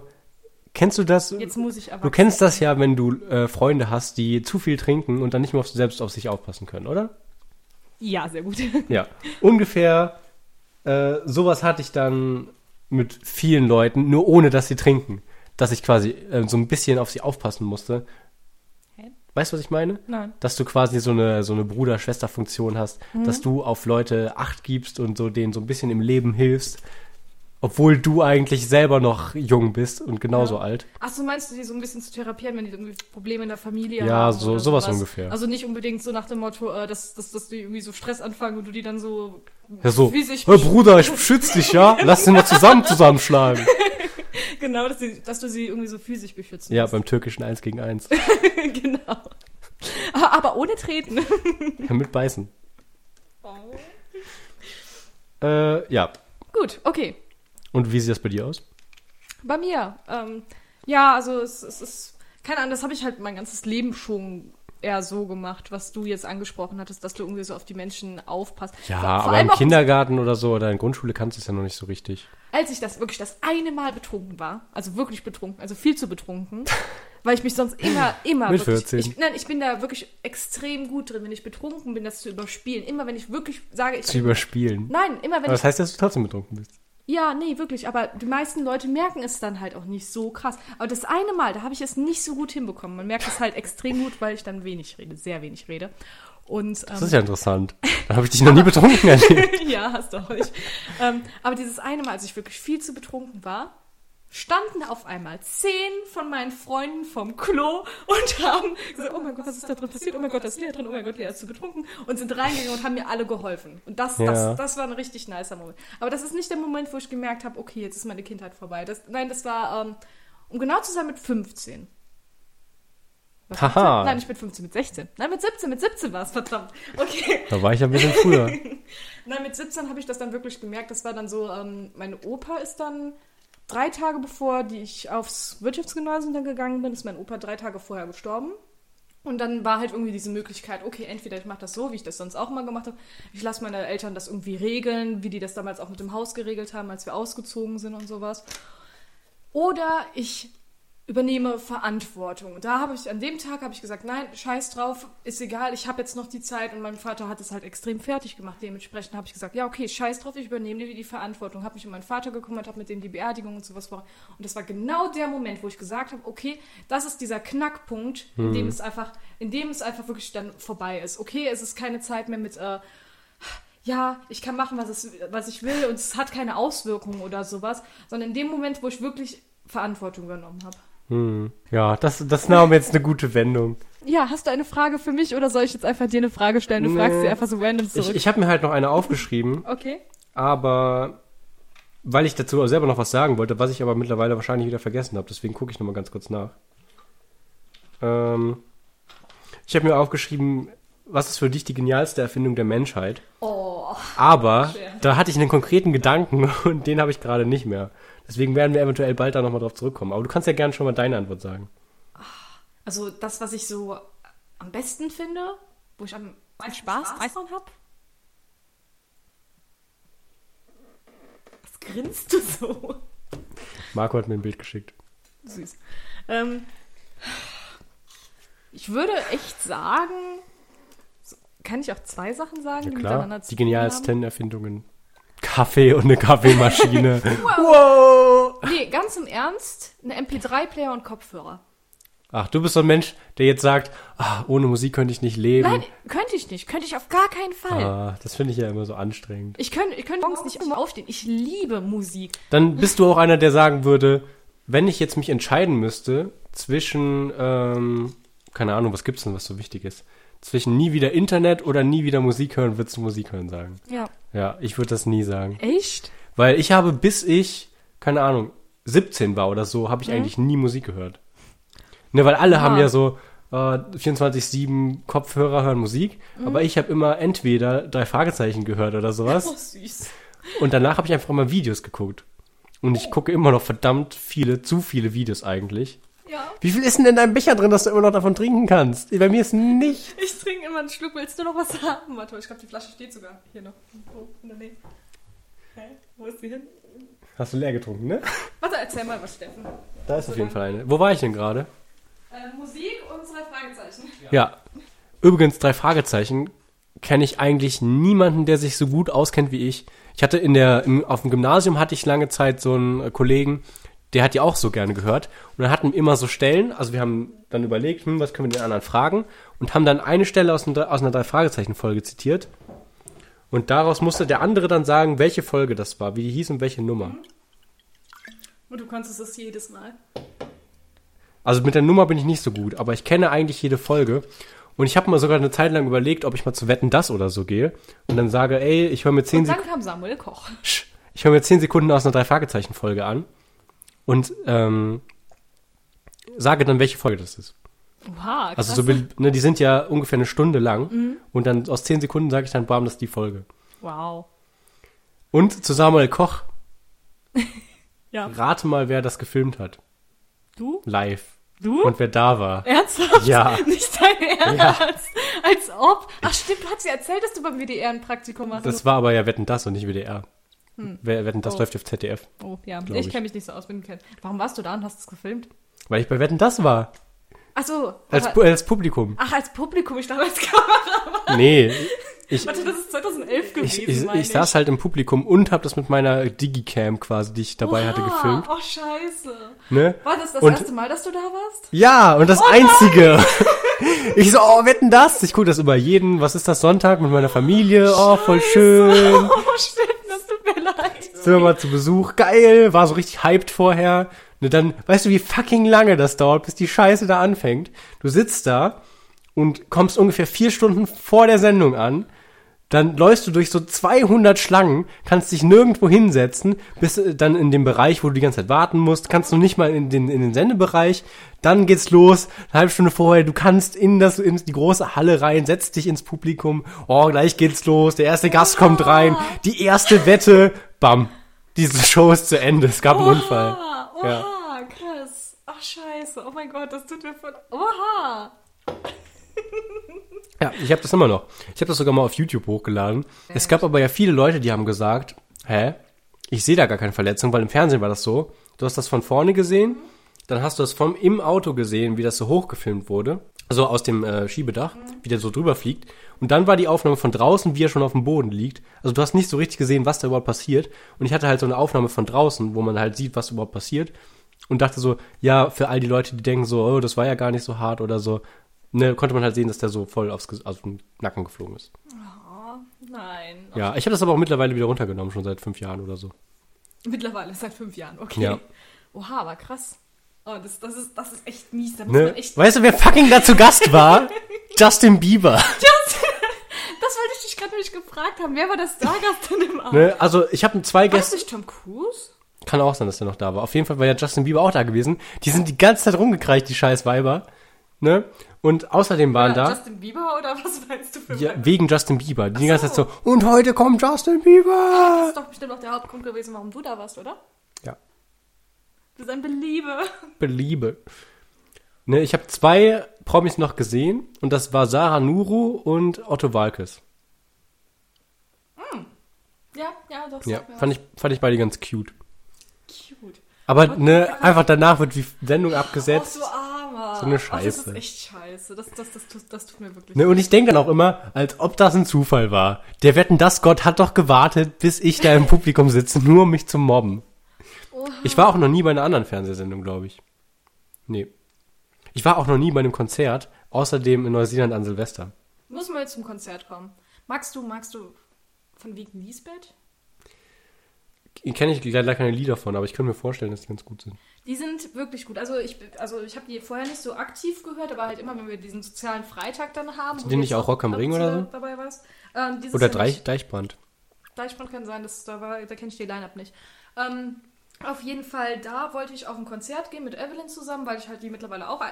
kennst du das? jetzt muss ich aber. Du kennst das ja, wenn du äh, Freunde hast, die zu viel trinken und dann nicht mehr auf, selbst auf sich aufpassen können, oder? Ja, sehr gut. Ja. Ungefähr äh, sowas hatte ich dann mit vielen Leuten, nur ohne dass sie trinken. Dass ich quasi äh, so ein bisschen auf sie aufpassen musste. Hä? Weißt du, was ich meine? Nein. Dass du quasi so eine, so eine Bruder-Schwester-Funktion hast, Mhm. dass du auf Leute Acht gibst und so denen so ein bisschen im Leben hilfst, obwohl du eigentlich selber noch jung bist und genauso Ja. alt. Ach so, meinst du, die so ein bisschen zu therapieren, wenn die irgendwie Probleme in der Familie Ja, haben? so- oder sowas ungefähr. Also nicht unbedingt so nach dem Motto, äh, dass, dass, dass die irgendwie so Stress anfangen und du die dann so. Ja, so, hey, Bruder, ich beschütze dich, ja? Lass den mal zusammen zusammenschlagen. Genau, dass, sie, dass du sie irgendwie so physisch beschützen Ja, musst. beim türkischen 1 gegen 1. genau. Aber, aber ohne Treten. Ja, mit Beißen. Äh, ja. Gut, okay. Und wie sieht das bei dir aus? Bei mir. Ähm, ja, also es, es ist. Keine Ahnung, das habe ich halt mein ganzes Leben schon eher so gemacht, was du jetzt angesprochen hattest, dass du irgendwie so auf die Menschen aufpasst. Ja, Vor- vor aber im Kindergarten oder so oder in Grundschule kannst du es ja noch nicht so richtig. Als ich das wirklich das eine Mal betrunken war, also wirklich betrunken, also viel zu betrunken, weil ich mich sonst immer, immer Mit wirklich, 14. Ich, nein, ich bin da wirklich extrem gut drin, wenn ich betrunken bin, das zu überspielen. Immer wenn ich wirklich sage, ich Zu überspielen. Nein, immer wenn Aber ich das heißt, dass du trotzdem betrunken bist. Ja, nee, wirklich. Aber die meisten Leute merken es dann halt auch nicht so krass. Aber das eine Mal, da habe ich es nicht so gut hinbekommen. Man merkt es halt extrem gut, weil ich dann wenig rede, sehr wenig rede. Und Das ähm, ist ja interessant. Dann habe ich dich noch nie betrunken erlebt. ja, hast du auch nicht. ähm, aber dieses eine Mal, als ich wirklich viel zu betrunken war, standen auf einmal zehn von meinen Freunden vom Klo und haben gesagt, oh mein Gott, was ist da drin passiert? Oh mein Gott, da ist Lea drin, oh mein Gott, Lea ist zu betrunken. Und sind reingegangen und haben mir alle geholfen. Und das, Ja. das, das war ein richtig nicer Moment. Aber das ist nicht der Moment, wo ich gemerkt habe, okay, jetzt ist meine Kindheit vorbei. Das, nein, das war, ähm, um genau zu sein, mit 15. Was, Haha. 15? Nein, nicht mit 15, mit 16. Nein, mit 17, mit 17 war es, verdammt. Okay. Da war ich ja ein bisschen früher. Nein, mit 17 habe ich das dann wirklich gemerkt. Das war dann so, ähm, mein Opa ist dann drei Tage bevor die ich aufs Wirtschaftsgymnasium dann gegangen bin, ist mein Opa drei Tage vorher gestorben. Und dann war halt irgendwie diese Möglichkeit, okay, entweder ich mache das so, wie ich das sonst auch immer gemacht habe. Ich lasse meine Eltern das irgendwie regeln, wie die das damals auch mit dem Haus geregelt haben, als wir ausgezogen sind und sowas. Oder ich übernehme Verantwortung. Und da habe ich, an dem Tag habe ich gesagt, nein, scheiß drauf, ist egal, ich habe jetzt noch die Zeit und mein Vater hat es halt extrem fertig gemacht. Dementsprechend habe ich gesagt, ja, okay, scheiß drauf, ich übernehme dir die Verantwortung. Habe mich um meinen Vater gekümmert, habe mit dem die Beerdigung und sowas vor. Und das war genau der Moment, wo ich gesagt habe, okay, das ist dieser Knackpunkt, in dem es einfach, in dem es einfach wirklich dann vorbei ist. Okay, es ist keine Zeit mehr mit, äh, ja, ich kann machen, was, es, was ich will und es hat keine Auswirkungen oder sowas, sondern in dem Moment, wo ich wirklich Verantwortung übernommen habe. Hm. Ja, das, das nahm jetzt eine gute Wendung. Ja, hast du eine Frage für mich oder soll ich jetzt einfach dir eine Frage stellen? Du fragst Nee. sie einfach so random Ich, zurück. ich habe mir halt noch eine aufgeschrieben, okay. aber weil ich dazu auch selber noch was sagen wollte, was ich aber mittlerweile wahrscheinlich wieder vergessen habe, deswegen gucke ich nochmal ganz kurz nach. Ähm, ich habe mir aufgeschrieben, was ist für dich die genialste Erfindung der Menschheit? Oh. Aber Schwer. da hatte ich einen konkreten Gedanken und den habe ich gerade nicht mehr. Deswegen werden wir eventuell bald da nochmal drauf zurückkommen. Aber du kannst ja gerne schon mal deine Antwort sagen. Also das, was ich so am besten finde, wo ich am meisten Spaß, Spaß dran habe. Was grinst du so? Marco hat mir ein Bild geschickt. Süß. Ähm, ich würde echt sagen, kann ich auch zwei Sachen sagen, Ja die klar, miteinander zu die tun genialsten Erfindungen. Kaffee und eine Kaffeemaschine. haben? Nee, ganz im Ernst, eine MP3-Player und Kopfhörer. Ach, du bist so ein Mensch, der jetzt sagt, ah, ohne Musik könnte ich nicht leben. Nein, könnte ich nicht. Könnte ich auf gar keinen Fall. Ah, das finde ich ja immer so anstrengend. Ich könnte ich könnte morgens nicht immer aufstehen. Ich liebe Musik. Dann bist du auch einer, der sagen würde, wenn ich jetzt mich entscheiden müsste zwischen, ähm, keine Ahnung, was gibt's denn, was so wichtig ist? Zwischen nie wieder Internet oder nie wieder Musik hören, würdest du Musik hören sagen. Ja. Ja, ich würde das nie sagen. Echt? Weil ich habe, bis ich, keine Ahnung, 17 war oder so, habe ich eigentlich nie Musik gehört. Ne, weil alle Ah. haben ja so äh, 24-7 Kopfhörer hören Musik, aber ich habe immer entweder drei Fragezeichen gehört oder sowas. Oh, süß. Und danach habe ich einfach mal Videos geguckt. Und ich gucke immer noch verdammt viele, zu viele Videos eigentlich. Ja. Wie viel ist denn in deinem Becher drin, dass du immer noch davon trinken kannst? Bei mir ist nicht. Ich trinke immer einen Schluck. Willst du noch was haben? Warte, ich glaube, die Flasche steht sogar hier noch. Wo? In der Nähe. Hä? Wo ist die hin? Hast du leer getrunken, ne? Warte, erzähl mal was, Steffen. Da ist auf jeden Fall eine. Wo war ich denn gerade? Äh, Musik und zwei Fragezeichen. Ja. Übrigens, drei Fragezeichen kenne ich eigentlich niemanden, der sich so gut auskennt wie ich. Ich hatte in der, im, auf dem Gymnasium hatte ich lange Zeit so einen Kollegen, der hat die auch so gerne gehört. Und dann hatten wir immer so Stellen, also wir haben dann überlegt, hm, was können wir den anderen fragen und haben dann eine Stelle aus, einer- aus einer drei Fragezeichen Folge zitiert. Und daraus musste der andere dann sagen, welche Folge das war, wie die hieß und welche Nummer. Und du konntest es jedes Mal. Also mit der Nummer bin ich nicht so gut, aber ich kenne eigentlich jede Folge. Und ich habe mal sogar eine Zeit lang überlegt, ob ich mal zu Wetten das oder so gehe und dann sage, ey, ich höre mir zehn Und dann Sekunden, kam Samuel Koch. ich höre mir zehn Sekunden aus einer drei Fragezeichen Folge an und ähm, sage dann, welche Folge das ist. Oha, krass. Also so, ne, die sind ja ungefähr eine Stunde lang und dann aus zehn Sekunden sage ich dann, bam, das ist die Folge. Wow. Und zu Samuel Koch, Ja. rate mal, wer das gefilmt hat, Du? live. Du? Und wer da war. Ernsthaft? Ja. Nicht dein Ernst? Als ob? Ach stimmt, du hast ja erzählt, dass du beim WDR ein Praktikum machst. Das war aber ja Wetten das und nicht WDR. Wer Wetten das Oh. läuft auf ZDF. oh, ja. Ich ich. kenne mich nicht so aus, bin kein. Warum warst du da und hast es gefilmt? Weil ich bei Wetten das war. Ach so. Als, aber- als Publikum. Ach, als Publikum, ich dachte als Kamera. Nee. Ich, Warte, das ist 2011 gewesen, ich, ich, ich saß halt im Publikum und habe das mit meiner Digicam quasi, die ich dabei hatte, Oha, gefilmt. Oh, scheiße. Ne? War das das Und- erste Mal, dass du da warst? Ja, und das Einzige. ich so, oh, wetten das? Ich gucke das über jeden, was ist das, Sonntag mit meiner Familie? Oh, voll schön. Oh, stimmt, das tut mir leid. Sind wir mal zu Besuch. Geil, war so richtig hyped vorher. Ne, dann, weißt du, wie fucking lange das dauert, bis die Scheiße da anfängt? Du sitzt da und kommst ungefähr vier Stunden vor der Sendung an. Dann läufst du durch so 200 Schlangen, kannst dich nirgendwo hinsetzen, bist äh, dann in dem Bereich, wo du die ganze Zeit warten musst, kannst du nicht mal in den, in den Sendebereich. Dann geht's los, eine halbe Stunde vorher, du kannst in, das, in die große Halle rein, setzt dich ins Publikum. Oh, gleich geht's los, der erste Gast kommt rein, die erste Wette, bam. Diese Show ist zu Ende, es gab einen Unfall. Oha, oha, krass. Ach, scheiße. Oh mein Gott, das tut mir voll... Oha. Ja, ich habe das immer noch. Ich habe das sogar mal auf YouTube hochgeladen. Es gab aber ja viele Leute, die haben gesagt, hä, ich sehe da gar keine Verletzung, weil im Fernsehen war das so. Du hast das von vorne gesehen, dann hast du das vom im Auto gesehen, wie das so hochgefilmt wurde, also aus dem äh, Schiebedach, wie der so drüber fliegt. Und dann war die Aufnahme von draußen, wie er schon auf dem Boden liegt. Also du hast nicht so richtig gesehen, was da überhaupt passiert. Und ich hatte halt so eine Aufnahme von draußen, wo man halt sieht, was überhaupt passiert. Und dachte so, ja, für all die Leute, die denken so, oh, das war ja gar nicht so hart oder so, ne, konnte man halt sehen, dass der so voll aufs, aus dem Nacken geflogen ist. Nein. Ja, ich habe das aber auch mittlerweile wieder runtergenommen, schon seit fünf Jahren oder so. Mittlerweile, seit fünf Jahren, okay. Ja. Oha, aber krass. Oh, das, das, ist, das ist echt mies. Da muss Ne? man echt. Weißt du, wer fucking da zu Gast war? Justin Bieber. Das wollte ich dich gerade nämlich gefragt haben. Wer war das Stargast denn im Abend? Ne? Also ich habe zwei War das Gäste. nicht Tom Cruise? Kann auch sein, dass der noch da war. Auf jeden Fall war ja Justin Bieber auch da gewesen. Die sind die ganze Zeit rumgekreicht, die scheiß Weiber. Ne? Und außerdem waren Ja, da, Justin Bieber oder was meinst du für ja, wegen Justin Bieber, die die ganze Zeit so. so, und heute kommt Justin Das Bieber. ist doch bestimmt auch der Hauptgrund gewesen, warum du da warst, oder? Ja, Du bist ein Beliebe. Beliebe. Ne, ich habe zwei Promis noch gesehen und das war Sarah Nuru und Otto Walkes. Ja, ja, das Ja, sagt mir fand ich, fand ich beide ganz cute. cute. Aber ne, einfach danach wird die Sendung Oh, abgesetzt. so So eine Ach, das ist Scheiße. echt scheiße. Das, das, das, tut, das tut mir wirklich Ne, und ich denke dann auch immer, als ob das ein Zufall war. Der Wetten, das Gott hat doch gewartet, bis ich da im Publikum sitze, nur um mich zu mobben. Oha. Ich war auch noch nie bei einer anderen Fernsehsendung, glaube ich. Nee. Ich war auch noch nie bei einem Konzert, außerdem in Neuseeland an Silvester. Muss mal zum Konzert kommen. Magst du, magst du von wegen Lisbeth? Kenne ich leider keine Lieder von, aber ich könnte mir vorstellen, dass die ganz gut sind. Die sind wirklich gut. Also ich, also ich habe die vorher nicht so aktiv gehört, aber halt immer, wenn wir diesen sozialen Freitag dann haben. Sind die nicht auch Rock am Ring oder so? da- Dabei warst. Ähm, Oder Deich. Deichbrand. Deichbrand kann sein, das, da, war, da kenne ich die Line-Up nicht. Ähm, auf jeden Fall, da wollte ich auf ein Konzert gehen mit Evelyn zusammen, weil ich halt die mittlerweile auch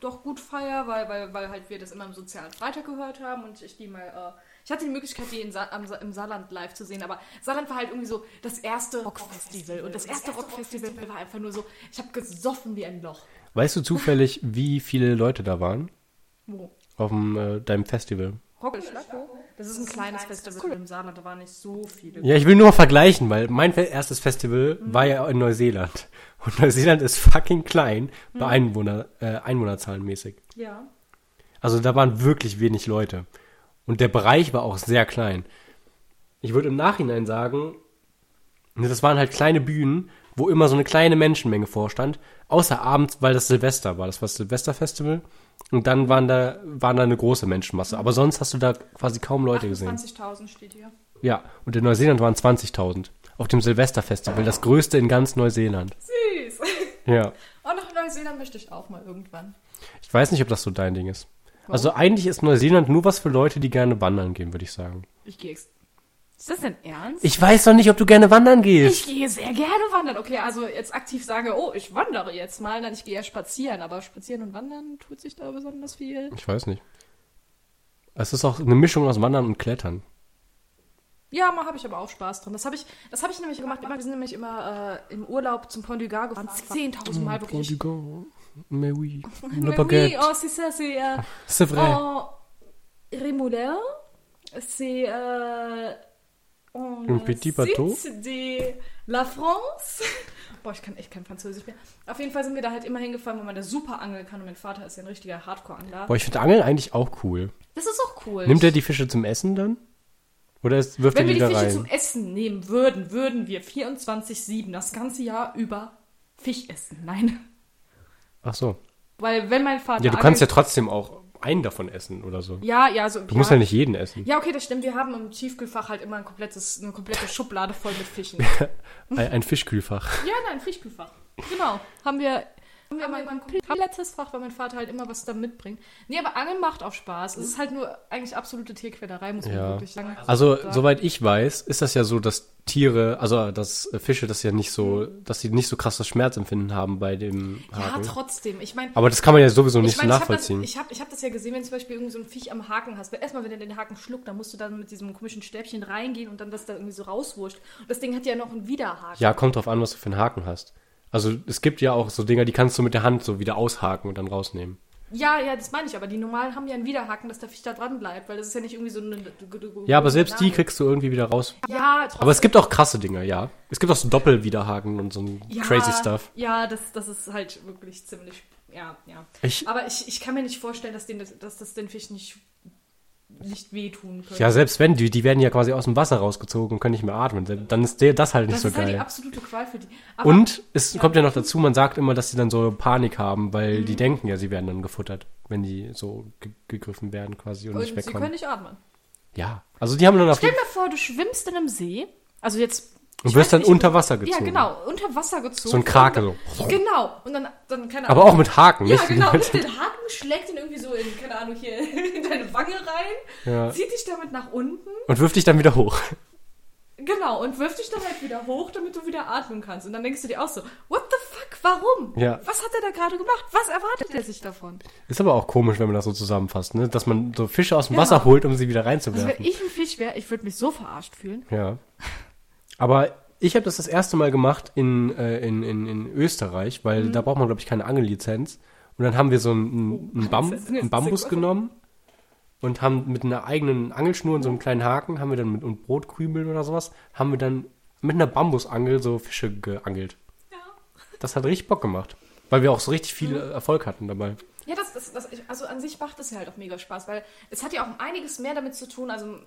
doch gut feier, weil, weil, weil halt wir das immer am sozialen Freitag gehört haben und ich die mal, äh, ich hatte die Möglichkeit, die Sa am, im Saarland live zu sehen, aber Saarland war halt irgendwie so das erste Rockfestival und das erste Rockfestival war einfach nur so, ich habe gesoffen wie ein Loch. Weißt du zufällig, wie viele Leute da waren? Wo? Auf dem, äh, deinem Festival? Rock Das ist ein kleines Festival im Saarland, da waren nicht so viele. Ja, ich will nur vergleichen, weil mein erstes Festival Mhm. war ja in Neuseeland. Und Neuseeland ist fucking klein, Mhm. bei Einwohner, äh, Einwohnerzahlenmäßig. Ja. Also da waren wirklich wenig Leute. Und der Bereich war auch sehr klein. Ich würde im Nachhinein sagen, ne, das waren halt kleine Bühnen, wo immer so eine kleine Menschenmenge vorstand. Außer abends, weil das Silvester war. Das war das Silvesterfestival. Und dann waren da, waren da eine große Menschenmasse. Aber sonst hast du da quasi kaum Leute gesehen. 20.000 steht hier. Ja, und in Neuseeland waren 20.000. Auf dem Silvesterfestival, das größte in ganz Neuseeland. Süß. Ja. Oh, nach Neuseeland möchte ich auch mal irgendwann. Ich weiß nicht, ob das so dein Ding ist. Also eigentlich ist Neuseeland nur was für Leute, die gerne wandern gehen, würde ich sagen. Ich gehe ex Ist das denn ernst? Ich weiß doch nicht, ob du gerne wandern Ich gehst. gehe sehr gerne wandern. Okay, also jetzt aktiv sage, oh, ich wandere jetzt mal, dann ich gehe ja spazieren. Aber spazieren und wandern tut sich da besonders viel. Ich weiß nicht. Es ist auch eine Mischung aus Wandern und Klettern. Ja, mal habe ich aber auch Spaß dran. Das habe ich, das habe ich nämlich gemacht. Immer, wir sind nämlich immer äh, im Urlaub zum Pont du Gard gefahren. 10.000 Mal wirklich. Mais oui. Le Mais oui, baguette. oh, c'est ça, c'est euh, C'est vrai. en Rémoulin. C'est euh, en Un petit bateau. De la France. Boah, ich kann echt kein Französisch mehr. Auf jeden Fall sind wir da halt immer hingefahren, wo man da super angeln kann. Und mein Vater ist ja ein richtiger Hardcore-Angler. Boah, ich finde Angeln eigentlich auch cool. Das ist auch cool. Nimmt er die Fische zum Essen dann? Oder ist, wirft Wenn er wir die die da Fische rein? zum Essen nehmen würden, würden wir 24-7 das ganze Jahr über Fisch essen. Nein. Ach so. Weil wenn mein Vater. Ja, du kannst ja trotzdem auch einen davon essen oder so. Ja, ja, so. Du musst ja nicht jeden essen. Ja, okay, das stimmt. Wir haben im Tiefkühlfach halt immer ein komplettes, eine komplette Schublade voll mit Fischen. Ein, ein Fischkühlfach. ja, nein, Fischkühlfach. Genau. Haben wir, haben wir immer ein komplettes Fach, weil mein Vater halt immer was da mitbringt. Nee, aber Angeln macht auch Spaß. Es ist halt nur eigentlich absolute Tierquälerei, muss man Ja. wirklich sagen. Also, sagen. soweit ich weiß, ist das ja so, dass Tiere, also dass Fische das ja nicht so, dass sie nicht so krasses Schmerzempfinden haben bei dem Ja, Haken. trotzdem. Ich meine, Aber das kann man ja sowieso nicht ich mein, so ich habe das, nachvollziehen. ich hab, ich hab das ja gesehen, wenn zum Beispiel irgendwie so ein Viech am Haken hast. Weil erstmal, wenn er den Haken schluckt, dann musst du dann mit diesem komischen Stäbchen reingehen und dann das da irgendwie so rauswurscht. Und das Ding hat ja noch einen Widerhaken. ja, kommt drauf an, was du für einen Haken hast. Also es gibt ja auch so Dinger, die kannst du mit der Hand so wieder aushaken und dann rausnehmen. Ja, ja, das meine ich, aber die normalen haben ja einen Widerhaken, dass der Fisch da dran bleibt, weil das ist ja nicht irgendwie so eine. Ja, aber selbst die kriegst du irgendwie wieder raus. Ja, trotzdem. Aber es gibt auch krasse Dinger, ja. Es gibt auch so Doppelwiderhaken und so ein ja, crazy Stuff. Ja, das, das ist halt wirklich ziemlich. Ja, ja. Ich, Aber ich, ich kann mir nicht vorstellen, dass, den, dass das den Fisch nicht, nicht wehtun könnte. ja, selbst wenn, die, die werden ja quasi aus dem Wasser rausgezogen und können nicht mehr atmen. Dann ist der, das halt nicht das so ist halt die geil. absolute Qual für die. Aber Und es Ja. kommt ja noch dazu, man sagt immer, dass sie dann so Panik haben, weil Mhm. die denken ja, sie werden dann gefuttert, wenn die so ge gegriffen werden quasi und, und nicht sie wegkommen. können nicht atmen. Ja. Also die haben dann auf Stell jeden mir vor, du schwimmst in einem See. Also jetzt. Und ich wirst dann nicht, unter Wasser Ja, gezogen. genau, unter Wasser gezogen. So ein so. dann- Genau. Und dann, dann keine Aber Ahnung. auch mit Haken, Ja, nicht? genau. Mit den Haken schlägt ihn irgendwie so in, keine Ahnung, hier in deine Wange rein, Ja. zieht dich damit nach unten, Und wirft dich dann wieder hoch. genau, und wirft dich dann halt wieder hoch, damit du wieder atmen kannst. Und dann denkst du dir auch so, what the fuck, warum? Ja. Was hat er da gerade gemacht? Was erwartet er sich davon? Ist aber auch komisch, wenn man das so zusammenfasst, ne? Dass man so Fische aus dem Ja. Wasser holt, um sie wieder Also reinzuwerfen. wenn ich ein Fisch wäre, ich würde mich so verarscht fühlen. Ja. Aber ich habe das das erste Mal gemacht in, äh, in, in, in Österreich, Mhm. weil da braucht man, glaube ich, keine Angellizenz. Und dann haben wir so einen, einen, Bam das ist jetzt einen Bambus genommen und haben mit einer eigenen Angelschnur und so einem kleinen Haken, haben wir dann mit und Brotkrümeln oder sowas, haben wir dann mit einer Bambusangel so Fische geangelt. Ja. Das hat richtig Bock gemacht. Weil wir auch so richtig viel äh, Erfolg hatten dabei. Ja, das, das, das, also an sich macht es ja halt auch mega Spaß, weil es hat ja auch einiges mehr damit zu tun. Also,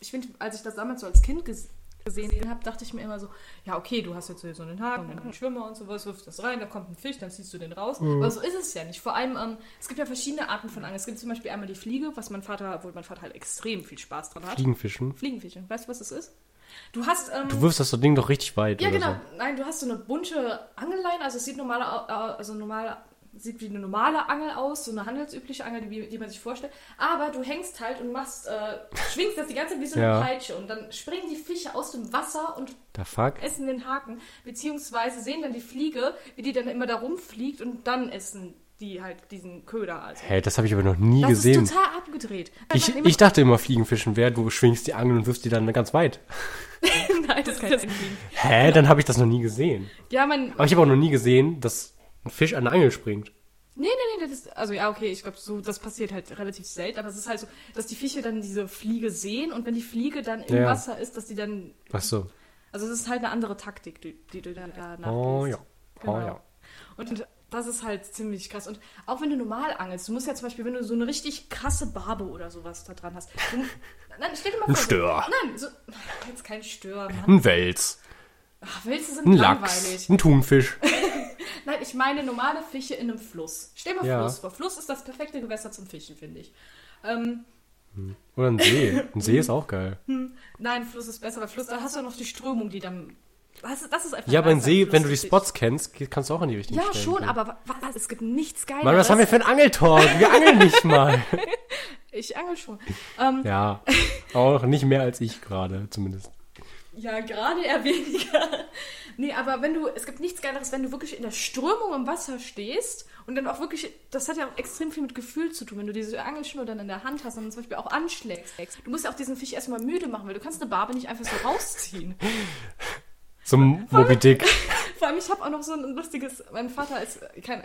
ich finde, als ich das damals so als Kind ges gesehen habe, dachte ich mir immer so, ja, okay, du hast jetzt so einen Haken, einen Schwimmer und sowas, wirfst das rein, da kommt ein Fisch, dann ziehst du den raus. Aber so ist es ja nicht. Vor allem, ähm, es gibt ja verschiedene Arten von Angeln. Es gibt zum Beispiel einmal die Fliege, was mein Vater, wo mein Vater halt extrem viel Spaß dran hat. Fliegenfischen. Fliegenfische. Weißt du, was das ist? Du hast. Ähm, Du wirfst das Ding doch richtig weit. ja, genau. So. Nein, du hast so eine bunte Angelleine, also es sieht normal, also normal, sieht wie eine normale Angel aus, so eine handelsübliche Angel, die, die man sich vorstellt. Aber du hängst halt und machst, äh, schwingst das die ganze Zeit wie so eine Ja. Peitsche und dann springen die Fische aus dem Wasser und essen den Haken, beziehungsweise sehen dann die Fliege, wie die dann immer da rumfliegt und dann essen die halt diesen Köder. Also. Hey, das habe ich aber noch nie Das gesehen. ist total abgedreht. Ich, ich dachte immer, Fliegenfischen wäre, du schwingst die Angel und wirfst die dann ganz weit. Nein, das kann ich nicht. Hä? Dann habe ich das noch nie gesehen. Ja, mein, Aber ich habe auch noch nie gesehen, dass ein Fisch an eine Angel springt. Nee, nee, nee, das ist, also ja, okay, ich glaube, so, das passiert halt relativ selten, aber es ist halt so, dass die Fische dann diese Fliege sehen und wenn die Fliege dann im Ja. Wasser ist, dass die dann, Ach so. also es ist halt eine andere Taktik, die, die du da, da nachgehst. Oh ja. Genau. Oh ja. Und das ist halt ziemlich krass. Und auch wenn du normal angelst, du musst ja zum Beispiel, wenn du so eine richtig krasse Barbe oder sowas da dran hast. Du, nein, stell dir mal vor. Ein Stör. Nein, so, jetzt kein Stör, Mann. Ein Wels. Ach, Wälze sind Ein langweilig. Lachs. Ein Thunfisch. Nein, ich meine normale Fische in einem Fluss. Stell mal Ja. Fluss vor. Fluss ist das perfekte Gewässer zum Fischen, finde ich. Ähm, Oder ein See. Ein See ist auch geil. Nein, Fluss ist besser, weil Fluss, da hast du noch die Strömung, die dann. Das, ist- das ist einfach Ja, aber ein See, Fluss wenn du die Spots kennst, kannst du auch an die richtigen Ja, Stellen schon, gehen. aber wa- was, es gibt nichts Geiles. Mann, was haben wir für einen Angeltalk? Wir angeln nicht mal. Ich angel schon. Ähm, Ja. Auch nicht mehr als ich gerade, zumindest. Ja, gerade eher weniger. Nee, aber wenn du, es gibt nichts Geileres, wenn du wirklich in der Strömung im Wasser stehst und dann auch wirklich, das hat ja auch extrem viel mit Gefühl zu tun, wenn du diese Angelschnur dann in der Hand hast und dann zum Beispiel auch anschlägst. Du musst ja auch diesen Fisch erstmal müde machen, weil du kannst eine Barbe nicht einfach so rausziehen. Zum Moby Dick. Vor allem, ich habe auch noch so ein lustiges, mein Vater ist,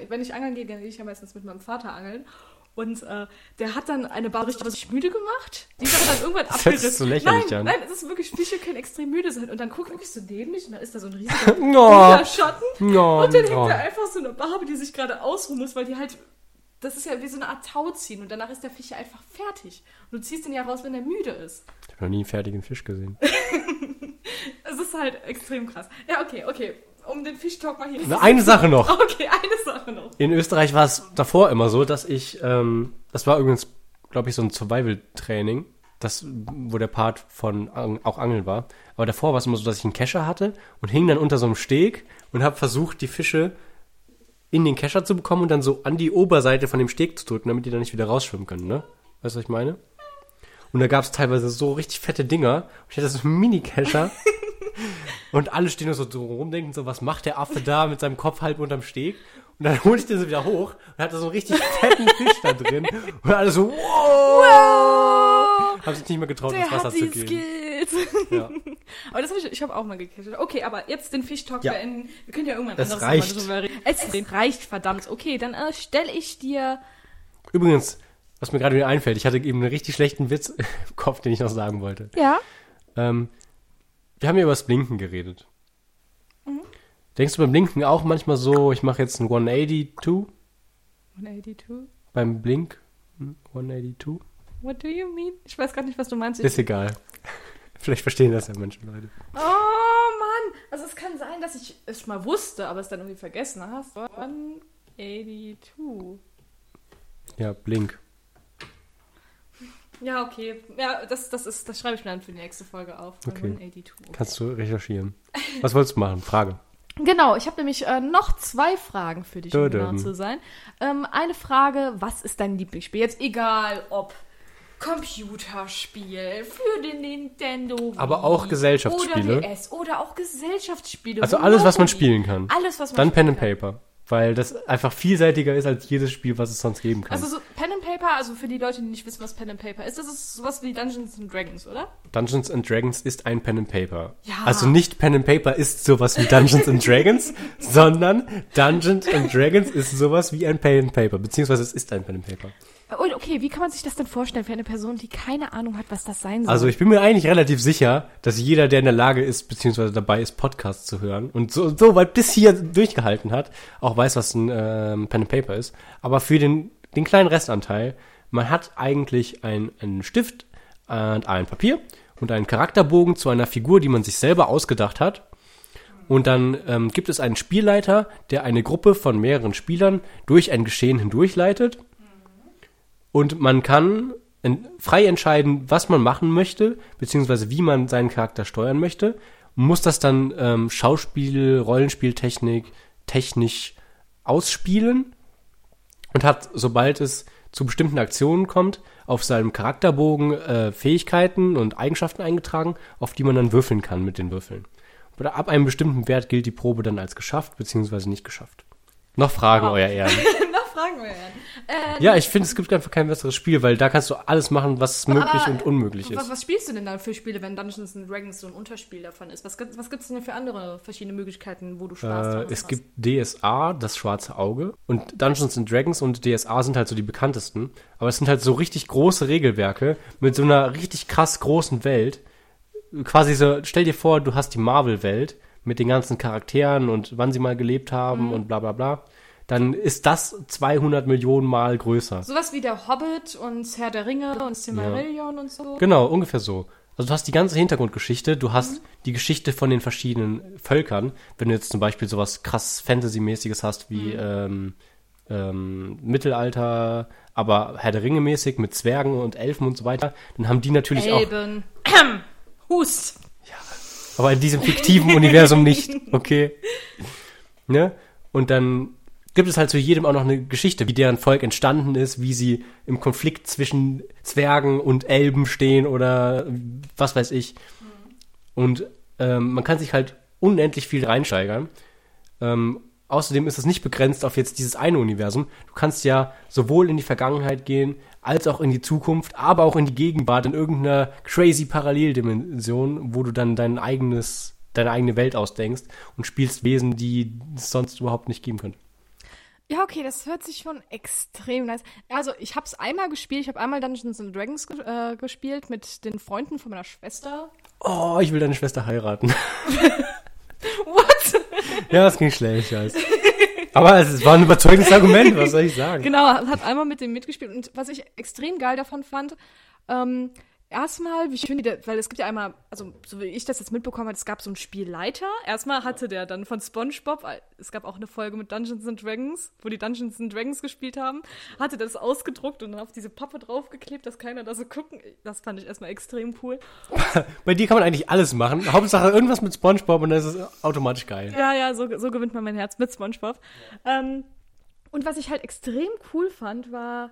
wenn ich angeln gehe, gehe ich ja meistens mit meinem Vater angeln. Und äh, der hat dann eine Bar richtig müde gemacht. Die ist aber dann irgendwann Das hört sich abgerissen. so lächerlich nein, an. nein, es ist wirklich, Fische können extrem müde sein. Und dann gucke ich so neben mich und da ist da so ein riesiger, No. Schatten. No, und dann hängt no. da einfach so eine Barbe, die sich gerade ausruhen muss, weil die halt, das ist ja wie so eine Art Tau ziehen. Und danach ist der Fisch ja einfach fertig. Und du ziehst ihn ja raus, wenn er müde ist. Ich habe noch nie einen fertigen Fisch gesehen. Es ist halt extrem krass. Ja, okay, okay. Um den Fischtalk mal hier. Na, Eine Sache noch. Okay, eine Sache noch. In Österreich war es davor immer so, dass ich, ähm, das war übrigens, glaube ich, so ein Survival-Training, das, wo der Part von Ang- auch Angeln war. Aber davor war es immer so, dass ich einen Kescher hatte und hing dann unter so einem Steg und habe versucht, die Fische in den Kescher zu bekommen und dann so an die Oberseite von dem Steg zu drücken, damit die dann nicht wieder rausschwimmen können, ne? Weißt du, was ich meine? Und da gab es teilweise so richtig fette Dinger. Ich hatte so einen Mini-Kescher. und alle stehen nur so rum, denken so, was macht der Affe da mit seinem Kopf halb unterm Steg? Und dann hole ich den so wieder hoch und hatte so einen richtig fetten Fisch da drin. Und alle so, wow! Haben sich nicht mehr getraut, Der ins Wasser hat zu gehen. Skills. Ja. aber das habe ich, ich habe auch mal gecatcht. Okay, aber jetzt den Fischtalk Ja. beenden. Wir können ja irgendwann Das anderes reicht. Mal drüber reden. Es reicht, verdammt. Okay, dann äh, stelle ich dir. Übrigens, was mir gerade wieder einfällt, ich hatte eben einen richtig schlechten Witz im Kopf, den ich noch sagen wollte. Ja. Ähm, wir haben ja über das Blinken geredet. Mhm. Denkst du beim Blinken auch manchmal so, ich mache jetzt ein 182 182. beim Blink? Hm, 182? What do you mean? Ich weiß gar nicht, was du meinst. Ist egal. Vielleicht verstehen das ja manche Leute. oh Mann! Also es kann sein, dass ich es mal wusste, aber es dann irgendwie vergessen hast. 182. Ja, Blink. Ja, okay. Ja, das, das, ist, das schreibe ich mir dann für die nächste Folge auf. Okay. 182. Kannst du recherchieren. Was wolltest du machen? Frage. Genau, ich habe nämlich äh, noch zwei Fragen für dich, um genau zu sein. Ähm, eine Frage, was ist dein Lieblingsspiel? Jetzt egal, ob Computerspiel für den Nintendo Wii Aber auch Gesellschaftsspiele. Oder DS oder auch Gesellschaftsspiele. Also alles, was man spielen kann. Alles, was man Dann Pen and kann. Paper. Weil das einfach vielseitiger ist als jedes Spiel, was es sonst geben kann. Also so Pen and Paper, also für die Leute, die nicht wissen, was Pen and Paper ist, das ist sowas wie Dungeons and Dragons, oder? Dungeons and Dragons ist ein Pen and Paper. Ja. Also nicht Pen and Paper ist sowas wie Dungeons and Dragons, sondern Dungeons and Dragons ist sowas wie ein Pen and Paper. Beziehungsweise es ist ein Pen and Paper. Und okay, wie kann man sich das denn vorstellen für eine Person, die keine Ahnung hat, was das sein soll? Also ich bin mir eigentlich relativ sicher, dass jeder, der in der Lage ist, beziehungsweise dabei ist, Podcasts zu hören und so, so weit bis hier durchgehalten hat, auch weiß, was ein ähm, Pen and Paper ist. Aber für den, den kleinen Restanteil, man hat eigentlich ein, einen Stift und ein Papier und einen Charakterbogen zu einer Figur, die man sich selber ausgedacht hat. Und dann ähm, gibt es einen Spielleiter, der eine Gruppe von mehreren Spielern durch ein Geschehen hindurchleitet. Und man kann frei entscheiden, was man machen möchte, beziehungsweise wie man seinen Charakter steuern möchte. Muss das dann ähm, Schauspiel, Rollenspieltechnik, technisch ausspielen und hat, sobald es zu bestimmten Aktionen kommt, auf seinem Charakterbogen äh, Fähigkeiten und Eigenschaften eingetragen, auf die man dann würfeln kann mit den Würfeln. Oder ab einem bestimmten Wert gilt die Probe dann als geschafft, beziehungsweise nicht geschafft. Noch Fragen, Wow. euer Ehren. Fragen wir ja. Äh, Ja, ich finde, es gibt einfach kein besseres Spiel, weil da kannst du alles machen, was möglich und unmöglich ist. was spielst du denn dann für Spiele, wenn Dungeons and Dragons so ein Unterspiel davon ist? Was, gibt- was gibt es denn für andere verschiedene Möglichkeiten, wo du Spaß Äh, dran es hast? gibt DSA, das schwarze Auge. Und Dungeons and Dragons und DSA sind halt so die bekanntesten. Aber es sind halt so richtig große Regelwerke mit so einer richtig krass großen Welt. Quasi so, stell dir vor, du hast die Marvel-Welt mit den ganzen Charakteren und wann sie mal gelebt haben Mhm. und bla bla bla. Dann ist das 200 Millionen Mal größer. Sowas wie der Hobbit und Herr der Ringe und Silmarillion und so. Genau, ungefähr so. Also du hast die ganze Hintergrundgeschichte, du hast die Geschichte von den verschiedenen Völkern. Wenn du jetzt zum Beispiel sowas krass Fantasy-mäßiges hast wie ähm, ähm, Mittelalter, aber Herr der Ringe mäßig mit Zwergen und Elfen und so weiter, dann haben die natürlich auch, Elben. Hust. aber in diesem fiktiven Universum nicht, okay. Ne? Und dann gibt es halt zu jedem auch noch eine Geschichte, wie deren Volk entstanden ist, wie sie im Konflikt zwischen Zwergen und Elben stehen oder was weiß ich. Und ähm, man kann sich halt unendlich viel reinsteigern. Ähm, außerdem ist es nicht begrenzt auf jetzt dieses eine Universum. Du kannst ja sowohl in die Vergangenheit gehen, als auch in die Zukunft, aber auch in die Gegenwart, in irgendeiner crazy Paralleldimension, wo du dann dein eigenes, deine eigene Welt ausdenkst und spielst Wesen, die es sonst überhaupt nicht geben könnte. Ja, okay, das hört sich schon extrem nice. Also, ich habe es einmal gespielt. Ich habe einmal Dungeons and Dragons ge äh, gespielt mit den Freunden von meiner Schwester. Oh, ich will deine Schwester heiraten. What? ja, das ging schlecht, ich weiß. Aber es war ein überzeugendes Argument, was soll ich sagen? Genau, hat einmal mit dem mitgespielt. Und was ich extrem geil davon fand, ähm, erstmal, wie schön die, da- weil es gibt ja einmal, also so wie ich das jetzt mitbekommen habe, es gab so einen Spielleiter. Erstmal hatte der dann von SpongeBob, äh, es gab auch eine Folge mit Dungeons and Dragons, wo die Dungeons and Dragons gespielt haben, hatte das ausgedruckt und dann auf diese Pappe draufgeklebt, dass keiner da so gucken. Das fand ich erstmal extrem cool. Bei dir kann man eigentlich alles machen. Hauptsache irgendwas mit Spongebob und dann ist es automatisch geil. Ja, ja, so, so gewinnt man mein Herz mit SpongeBob. Ähm, und was ich halt extrem cool fand, war,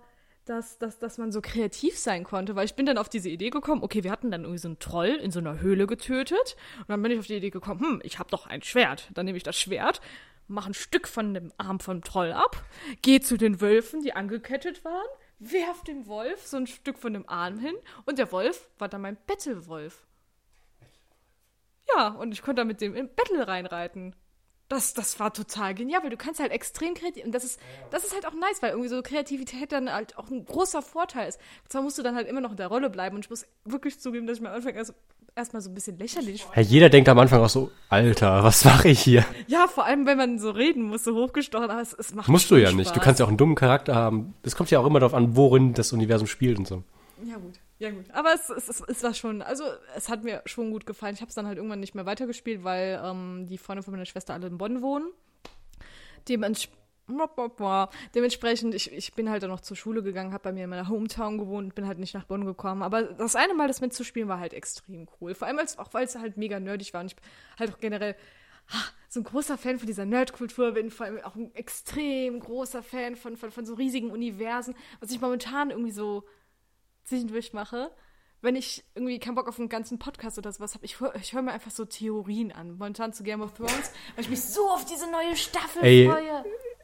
dass, dass, dass man so kreativ sein konnte, weil ich bin dann auf diese Idee gekommen, okay, wir hatten dann irgendwie so einen Troll in so einer Höhle getötet und dann bin ich auf die Idee gekommen, hm, ich habe doch ein Schwert. Dann nehme ich das Schwert, mache ein Stück von dem Arm vom Troll ab, gehe zu den Wölfen, die angekettet waren, werf dem Wolf so ein Stück von dem Arm hin und der Wolf war dann mein Bettelwolf. Ja, und ich konnte da mit dem in Battle reinreiten. Das, das war total genial, weil du kannst halt extrem kreativ. Und das ist, das ist halt auch nice, weil irgendwie so Kreativität dann halt auch ein großer Vorteil ist. Zwar musst du dann halt immer noch in der Rolle bleiben und ich muss wirklich zugeben, dass ich mir am Anfang erst erstmal so ein bisschen lächerlich fand. Ja, jeder denkt am Anfang auch so, Alter, was mache ich hier? Ja, vor allem, wenn man so reden muss, so hochgestochen, aber es, es macht Musst du ja nicht. Du Spaß. kannst ja auch einen dummen Charakter haben. Das kommt ja auch immer darauf an, worin das Universum spielt und so. Ja, gut. Ja, gut. Aber es, es, es, es war schon, also es hat mir schon gut gefallen. Ich habe es dann halt irgendwann nicht mehr weitergespielt, weil ähm, die Freunde von meiner Schwester alle in Bonn wohnen. Dements Dementsprechend, ich, ich bin halt dann noch zur Schule gegangen, habe bei mir in meiner Hometown gewohnt, bin halt nicht nach Bonn gekommen. Aber das eine Mal, das mitzuspielen, war halt extrem cool. Vor allem als, auch, weil es halt mega nerdig war und ich halt auch generell ah, so ein großer Fan von dieser Nerdkultur bin, vor allem auch ein extrem großer Fan von, von, von so riesigen Universen, was ich momentan irgendwie so zwischendurch mache wenn ich irgendwie keinen Bock auf einen ganzen Podcast oder sowas habe, ich, ich höre mir einfach so Theorien an. Momentan zu Game of Thrones, weil ich mich so auf diese neue Staffel Ey, freue.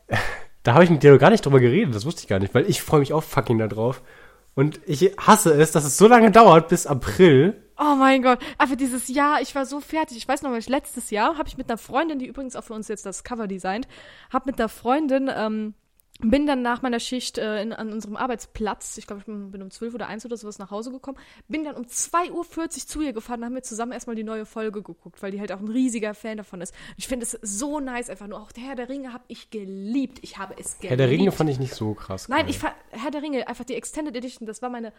Da habe ich mit dir noch gar nicht drüber geredet, das wusste ich gar nicht, weil ich freue mich auch fucking da drauf. Und ich hasse es, dass es so lange dauert bis April. Oh mein Gott, einfach dieses Jahr, ich war so fertig. Ich weiß noch, letztes Jahr habe ich mit einer Freundin, die übrigens auch für uns jetzt das Cover designt, habe mit einer Freundin ähm, bin dann nach meiner Schicht äh, in, an unserem Arbeitsplatz, ich glaube, ich bin, bin, um 12 oder 1 oder sowas nach Hause gekommen, bin dann um 2.40 Uhr zu ihr gefahren und haben wir zusammen erstmal die neue Folge geguckt, weil die halt auch ein riesiger Fan davon ist. Und ich finde es so nice, einfach nur auch der Herr der Ringe habe ich geliebt. Ich habe es geliebt. Herr der Ringe fand ich nicht so krass. Nein, ich fand Herr der Ringe, einfach die Extended Edition, das war meine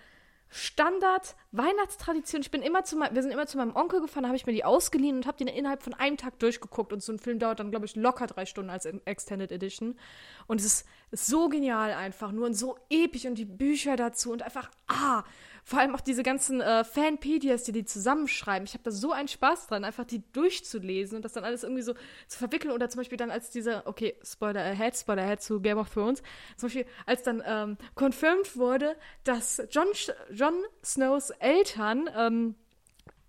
Standard-Weihnachtstradition. Ich bin immer zu wir sind immer zu meinem Onkel gefahren, da habe ich mir die ausgeliehen und habe die innerhalb von einem Tag durchgeguckt. Und so ein Film dauert dann, glaube ich, locker drei Stunden als Extended Edition. Und es ist, ist so genial einfach, nur und so episch und die Bücher dazu und einfach, ah, vor allem auch diese ganzen äh, Fanpedias, die die zusammenschreiben. Ich habe da so einen Spaß dran, einfach die durchzulesen und das dann alles irgendwie so zu verwickeln. Oder zum Beispiel dann als diese, okay, Spoiler ahead, Spoiler ahead zu Game of Thrones, zum Beispiel als dann ähm, confirmed wurde, dass John, John Snows Eltern, ähm,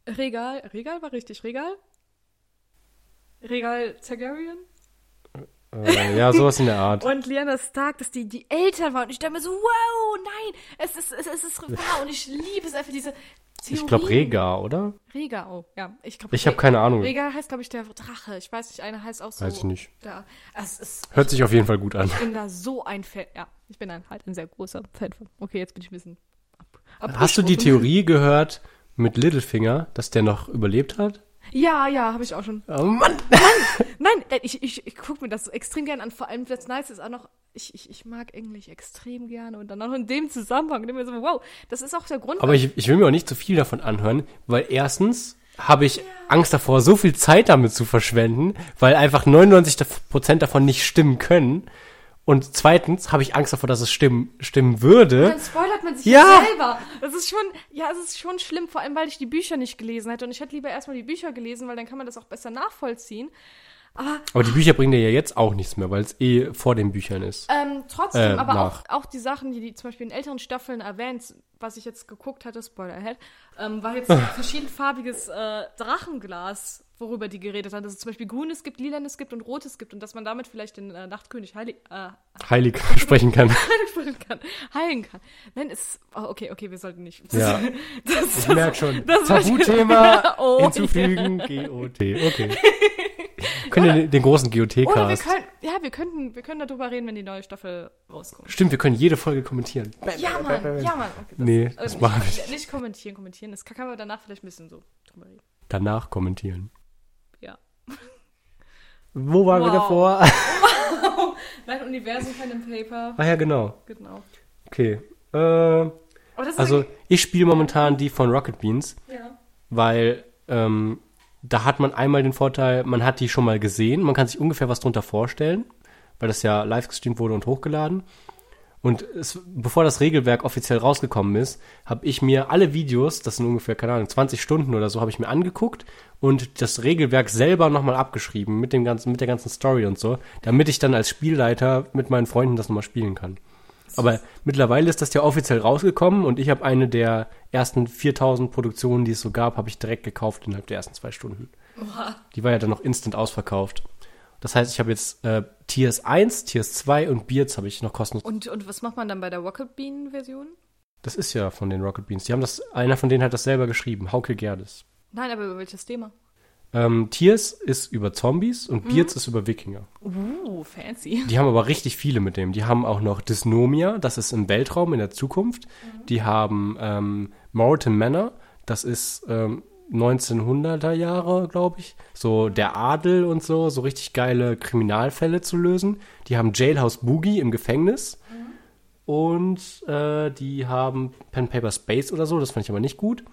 Regal, Regal war richtig, Regal? Regal Targaryen? Äh, ja, sowas in der Art. und Lyanna Stark, dass die die Eltern waren. Und ich dachte mir so, wow, nein, es ist, es, es ist wahr. Und ich liebe es einfach, diese Theorie. Ich glaube Rega, oder? Rega, oh, ja. Ich, glaub, ich habe keine Ahnung. Rega heißt, glaube ich, der Drache. Ich weiß nicht, einer heißt auch so. Weiß ich nicht. Der, es ist, Hört sich auf jeden Fall gut an. Ich bin da so ein Fan. Ja, ich bin ein, halt ein sehr großer Fan von. Okay, jetzt bin ich ein bisschen ab, Hast du die Theorie gehört mit Littlefinger, dass der noch überlebt hat? Ja, ja, habe ich auch schon. Oh Mann! Nein, nein, ich, ich, ich gucke mir das so extrem gerne an. Vor allem, das Nice ist auch noch, ich, ich, ich mag Englisch extrem gerne und dann auch in dem Zusammenhang. Mir so, wow, das ist auch der Grund. Aber ich, ich will mir auch nicht zu viel davon anhören, weil erstens habe ich ja. Angst davor, so viel Zeit damit zu verschwenden, weil einfach 99% davon nicht stimmen können. Und zweitens habe ich Angst davor, dass es stimmen, stimmen würde. Und dann spoilert man sich ja. selber. Das ist schon, ja, es ist schon schlimm, vor allem, weil ich die Bücher nicht gelesen hätte. Und ich hätte lieber erstmal die Bücher gelesen, weil dann kann man das auch besser nachvollziehen. Aber, aber die Bücher bringen dir ja jetzt auch nichts mehr, weil es eh vor den Büchern ist. Ähm, trotzdem, äh, aber auch, auch die Sachen, die, die zum Beispiel in älteren Staffeln erwähnt, was ich jetzt geguckt hatte, Spoiler ahead, ähm, war jetzt verschiedenfarbiges äh, Drachenglas worüber die geredet haben, dass es zum Beispiel grünes gibt, lilanes gibt und rotes gibt und dass man damit vielleicht den äh, Nachtkönig heilig, äh, heilig sprechen kann. heilig sprechen kann. Heilen kann. Nein, es oh, okay, okay, wir sollten nicht. Das, ja. Das, ich merke schon. Tabuthema oh, hinzufügen, ja. GOT. Okay. Können wir den, den großen GOT-Cast. Oder wir können, ja, wir könnten, wir können darüber reden, wenn die neue Staffel rauskommt. Stimmt, wir können jede Folge kommentieren. Ja, Mann, ja, Mann. Okay, das, nee, das also machen wir nicht. Nicht kommentieren, kommentieren. Das kann man danach vielleicht ein bisschen so drüber reden. Danach kommentieren. Wo waren wow. wir davor? Wow. Mein Universum Pen and Paper. Ah ja, genau. Genau. Okay. Äh, also ich spiele momentan die von Rocket Beans. Ja. Weil ähm, da hat man einmal den Vorteil, man hat die schon mal gesehen, man kann sich ungefähr was drunter vorstellen, weil das ja live gestreamt wurde und hochgeladen. Und es, bevor das Regelwerk offiziell rausgekommen ist, habe ich mir alle Videos, das sind ungefähr, keine Ahnung, 20 Stunden oder so, habe ich mir angeguckt und das Regelwerk selber nochmal abgeschrieben mit dem ganzen, mit der ganzen Story und so, damit ich dann als Spielleiter mit meinen Freunden das nochmal spielen kann. Aber mittlerweile ist das ja offiziell rausgekommen und ich habe eine der ersten 4000 Produktionen, die es so gab, habe ich direkt gekauft innerhalb der ersten zwei Stunden. Oha. Die war ja dann noch instant ausverkauft. Das heißt, ich habe jetzt äh, Tiers 1, Tiers 2 und Beards habe ich noch kostenlos. Und, und was macht man dann bei der Rocket Bean Version? Das ist ja von den Rocket Beans. Die haben das, einer von denen hat das selber geschrieben, Hauke Gerdes. Nein, aber über welches Thema? Ähm, Tiers ist über Zombies und mhm. Beards ist über Wikinger. Uh, fancy. Die haben aber richtig viele mit dem. Die haben auch noch Dysnomia, das ist im Weltraum in der Zukunft. Mhm. Die haben ähm, Moreton Manor, das ist ähm, 1900er Jahre, glaube ich, so der Adel und so, so richtig geile Kriminalfälle zu lösen. Die haben Jailhouse Boogie im Gefängnis mhm. und äh, die haben Pen Paper Space oder so, das fand ich aber nicht gut.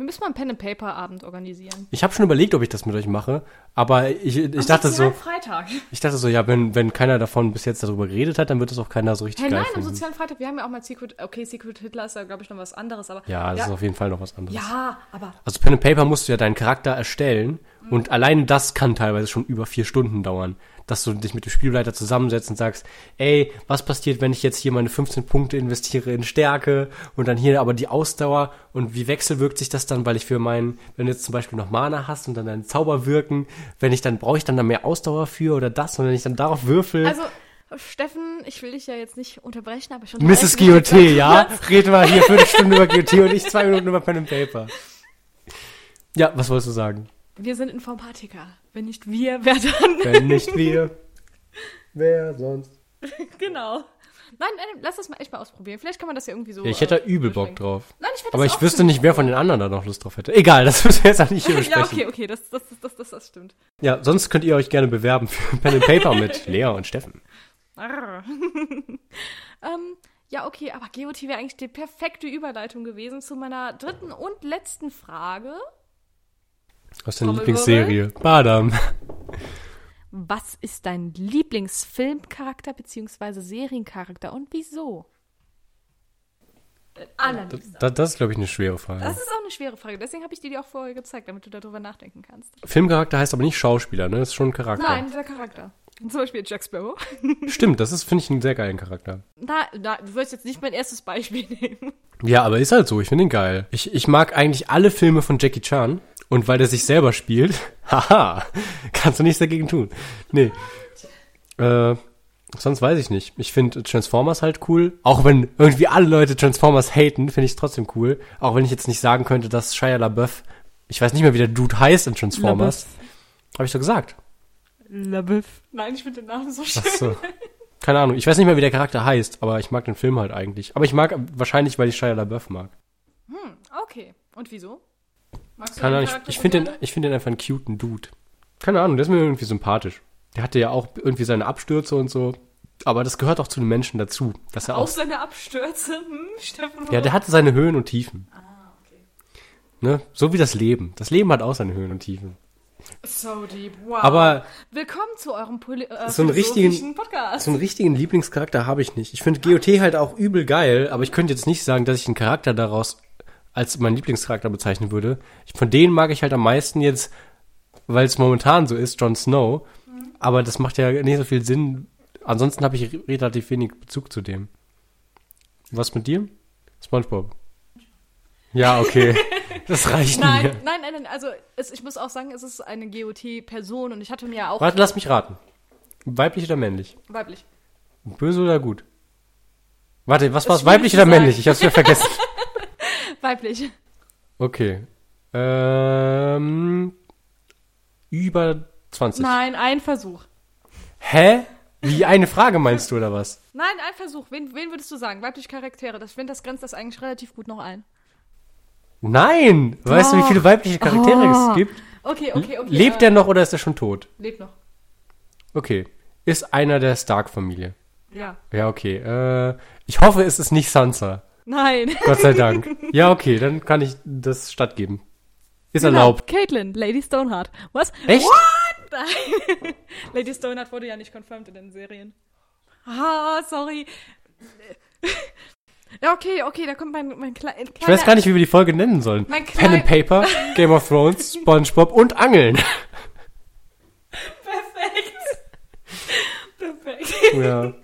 Wir müssen mal einen Pen-and-Paper-Abend organisieren. Ich habe schon überlegt, ob ich das mit euch mache, aber ich, ich dachte so, Freitag. ich dachte so, ja, wenn, wenn keiner davon bis jetzt darüber geredet hat, dann wird es auch keiner so richtig Hey, geil nein, am finden. sozialen Freitag, wir haben ja auch mal Secret, okay, Secret Hitler ist ja, glaube ich, noch was anderes, aber. Ja, das ist auf jeden Fall noch was anderes. Ja, aber. Also Pen and Paper musst du ja deinen Charakter erstellen und allein das kann teilweise schon über vier Stunden dauern, dass du dich mit dem Spielleiter zusammensetzt und sagst, ey, was passiert, wenn ich jetzt hier meine 15 Punkte investiere in Stärke und dann hier aber die Ausdauer und wie wechselwirkt sich das dann, weil ich für meinen, wenn du jetzt zum Beispiel noch Mana hast und dann deinen Zauber wirken, wenn ich dann, brauche ich dann da mehr Ausdauer für oder das und wenn ich dann darauf würfel. Also, Steffen, ich will dich ja jetzt nicht unterbrechen, aber ich Mrs. GOT, ja? kurz. Red mal hier Viertelstunde über GOT und ich zwei Minuten über Pen and Paper. Ja, was wolltest du sagen? Wir sind Informatiker. Wenn nicht wir, wer dann? Wenn nicht wir, wer sonst? genau. Nein, nein, lass das mal echt mal ausprobieren. Vielleicht kann man das ja irgendwie so. Ja, ich hätte da äh, übel Bock drauf. Nein, ich Aber ich wüsste nicht, wer von den anderen da noch Lust drauf hätte. Egal, das müssen wir jetzt auch nicht hier besprechen. Ja, okay, okay, das, das, das, das, das, stimmt. Ja, sonst könnt ihr euch gerne bewerben für Pen and Paper mit Lea und Steffen. Ähm, ja, okay, aber GOT wäre eigentlich die perfekte Überleitung gewesen zu meiner dritten und letzten Frage. Aus deiner. Lieblingsserie. Badam. Was ist dein Lieblingsfilmcharakter bzw. Seriencharakter und wieso? Allerliebster. Das, das ist, glaube ich, eine schwere Frage. Das ist auch eine schwere Frage, deswegen habe ich dir die auch vorher gezeigt, damit du darüber nachdenken kannst. Filmcharakter heißt aber nicht Schauspieler, ne? Das ist schon ein Charakter. Nein, dieser Charakter. Zum Beispiel Jack Sparrow. Stimmt, das ist, finde ich, einen sehr geilen Charakter. Na, na, du wirst jetzt nicht mein erstes Beispiel nehmen. Ja, aber ist halt so, ich finde ihn geil. Ich, ich mag eigentlich alle Filme von Jackie Chan. Und weil der sich selber spielt, haha, kannst du nichts dagegen tun. Nee. Äh, sonst weiß ich nicht. Ich finde Transformers halt cool. Auch wenn irgendwie alle Leute Transformers haten, finde ich es trotzdem cool. Auch wenn ich jetzt nicht sagen könnte, dass Shia LaBeouf, ich weiß nicht mehr, wie der Dude heißt in Transformers. Habe ich doch gesagt. LaBeouf. Nein, ich finde den Namen so schön. Ach so. Keine Ahnung. Ich weiß nicht mehr, wie der Charakter heißt, aber ich mag den Film halt eigentlich. Aber ich mag wahrscheinlich, weil ich Shia LaBeouf mag. Okay. Und wieso? Magst du Keine Ahnung, ich, ich finde den, ich finde den einfach einen cuten Dude. Keine Ahnung, der ist mir irgendwie sympathisch. Der hatte ja auch irgendwie seine Abstürze und so. Aber das gehört auch zu den Menschen dazu. Dass er Auch auch, seine Abstürze. Hm, Steffen. ja, der hatte seine Höhen und Tiefen. Ah, okay. Ne? So wie das Leben. Das Leben hat auch seine Höhen und Tiefen. So deep. Wow. Aber Willkommen zu eurem Poli äh, So einen richtigen- Podcast. so einen richtigen Lieblingscharakter habe ich nicht. Ich finde GOT halt auch übel geil, aber ich könnte jetzt nicht sagen, dass ich einen Charakter daraus als meinen Lieblingscharakter bezeichnen würde. Von denen mag ich halt am meisten jetzt, weil es momentan so ist, Jon Snow. Aber das macht ja nicht so viel Sinn. Ansonsten habe ich re- relativ wenig Bezug zu dem. Was mit dir? SpongeBob. Ja, okay. Das reicht Nein, mir. nein, nein, nein. Also es, ich muss auch sagen, es ist eine GOT-Person und ich hatte mir ja auch Warte, lass mich raten. Weiblich oder männlich? weiblich. Böse oder gut? Warte, was war's? schwierig Weiblich oder sagen. männlich? Ich hab's wieder vergessen. Weiblich. Okay. Ähm, über 20. Nein, ein Versuch. Hä? Wie eine Frage meinst du oder was? Nein, ein Versuch. Wen, wen würdest du sagen? Weibliche Charaktere. Das, ich finde, das grenzt das eigentlich relativ gut noch ein. Nein! Weißt du, wie viele weibliche Charaktere Oh. es gibt? Okay, okay, okay. Lebt äh, er noch oder ist er schon tot? Lebt noch. Okay. Ist einer der Stark-Familie. Ja. Ja, okay. Äh, ich hoffe, es ist nicht Sansa. Nein. Gott sei Dank. ja, okay, dann kann ich das stattgeben. Ist Genau. erlaubt. Caitlin, Lady Stoneheart. Was? Echt? What? Lady Stoneheart wurde ja nicht confirmed in den Serien. Ah, sorry. Ja, okay, okay, da kommt mein, mein Kle kleiner... Ich weiß gar nicht, wie wir die Folge nennen sollen. Mein Pen and Paper, Game of Thrones, SpongeBob und Angeln. Perfekt. Perfekt. ja.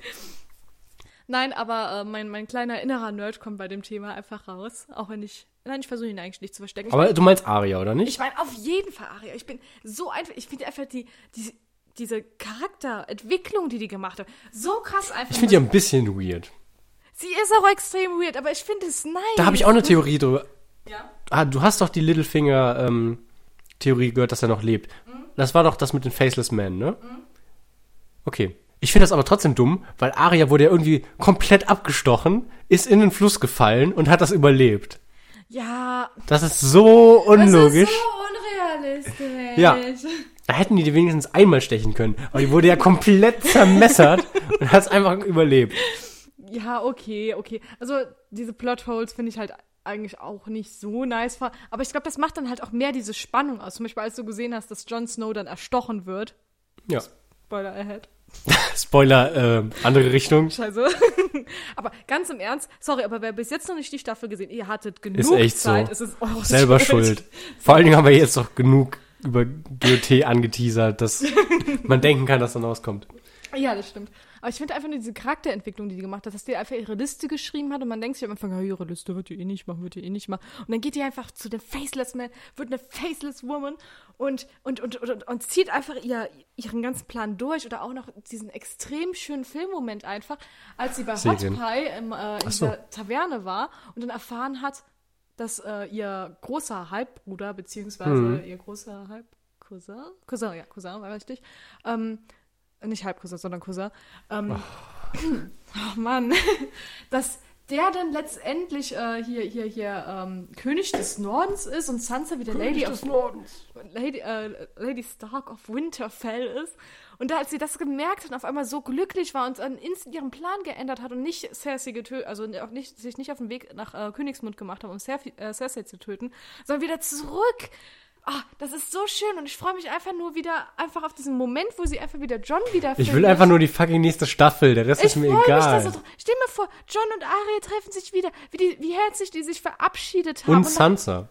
Nein, aber äh, mein, mein kleiner innerer Nerd kommt bei dem Thema einfach raus. Auch wenn ich... Nein, ich versuche ihn eigentlich nicht zu verstecken. Ich Aber du meinst Aria, oder nicht? Ich meine, auf jeden Fall, Aria. Ich bin so einfach. Ich finde einfach die, die, diese Charakterentwicklung, die die gemacht hat, so krass einfach. Ich finde die ein bisschen weird. Sie ist auch extrem weird, aber ich finde es nice. Da habe ich auch eine Theorie drüber. Ja. Ah, du hast doch die Littlefinger ähm, Theorie gehört, dass er noch lebt. Das war doch das mit den Faceless Men, ne? Okay. Ich finde das aber trotzdem dumm, weil Aria wurde ja irgendwie komplett abgestochen, ist in den Fluss gefallen und hat das überlebt. Ja. Das ist so unlogisch. Das ist so unrealistisch. Ja. Da hätten die die wenigstens einmal stechen können. Aber die wurde ja komplett zermessert und hat es einfach überlebt. Ja, okay, okay. Also diese Plotholes finde ich halt eigentlich auch nicht so nice. Aber ich glaube, das macht dann halt auch mehr diese Spannung aus. Zum Beispiel, als du gesehen hast, dass Jon Snow dann erstochen wird. Ja. Spoiler ahead. Spoiler, äh, andere Richtung. Scheiße. aber ganz im Ernst, sorry, aber wer bis jetzt noch nicht die Staffel gesehen, ihr hattet genug Ist echt Zeit. so. Es ist eure Selber schuld. Vor allen Dingen haben wir jetzt doch genug über GOT angeteasert, dass man denken kann, dass dann rauskommt. Ja, das stimmt. Aber ich finde einfach nur diese Charakterentwicklung, die die gemacht hat, dass die einfach ihre Liste geschrieben hat und man denkt sich am Anfang, ja, ihre Liste wird die eh nicht machen, wird die eh nicht machen. Und dann geht die einfach zu dem Faceless Man, wird eine Faceless Woman und, und, und, und, und zieht einfach ihr, ihren ganzen Plan durch oder auch noch diesen extrem schönen Filmmoment einfach, als sie bei Hot. Pie im, äh, in so. dieser Taverne war und dann erfahren hat, dass äh, ihr großer Halbbruder, beziehungsweise Mhm. ihr großer Halbcousin, Cousin, ja, Cousin war richtig, ähm, nicht Halbcousin, sondern Cousin, ähm, oh Mann, dass der dann letztendlich äh, hier, hier, hier ähm, König des Nordens ist und Sansa wieder Lady of Nordens. Lady, äh, Lady Stark of Winterfell ist. Und da, als sie das gemerkt hat und auf einmal so glücklich war und dann instant ihren Plan geändert hat und nicht Cersei getötet, also auch nicht, sich nicht auf den Weg nach äh, Königsmund gemacht hat, um Cersei, äh, Cersei zu töten, sondern wieder zurück. Ah, das ist so schön und ich freue mich einfach nur wieder einfach auf diesen Moment, wo sie einfach wieder John wieder Ich will einfach nur die fucking nächste Staffel, der Rest ich ist mir freue mich egal. so. Stell mir vor, John und Arya treffen sich wieder, wie, die, wie herzlich die sich verabschiedet haben. Und dann- Sansa.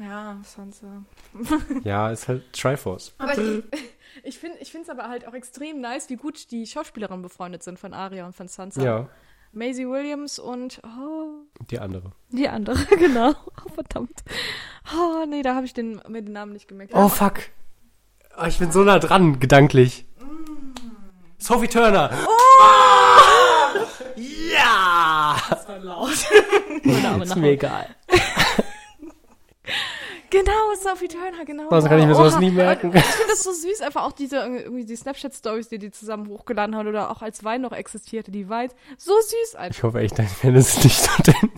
Ja, Sansa. Ja, ist halt Triforce. Aber ich, ich finde es aber halt auch extrem nice, wie gut die Schauspielerinnen befreundet sind von Aria und von Sansa. Ja, Maisie Williams und oh, die andere. die andere, genau. Oh, verdammt. Oh, nee, da habe ich den, mir den Namen nicht gemerkt. Oh, fuck. Oh, ich bin so nah dran, gedanklich. Sophie Turner. Oh! Ja! Das war laut. Ist mir egal. Genau, Sophie Turner, genau. Sonst kann ich mir sowas Oha. nie merken. Ich finde das so süß, einfach auch diese irgendwie die Snapchat-Stories, die die zusammen hochgeladen haben oder auch als Wein noch existierte, die Wein. So süß einfach. Ich hoffe echt, deine Wände sind nicht so dünn.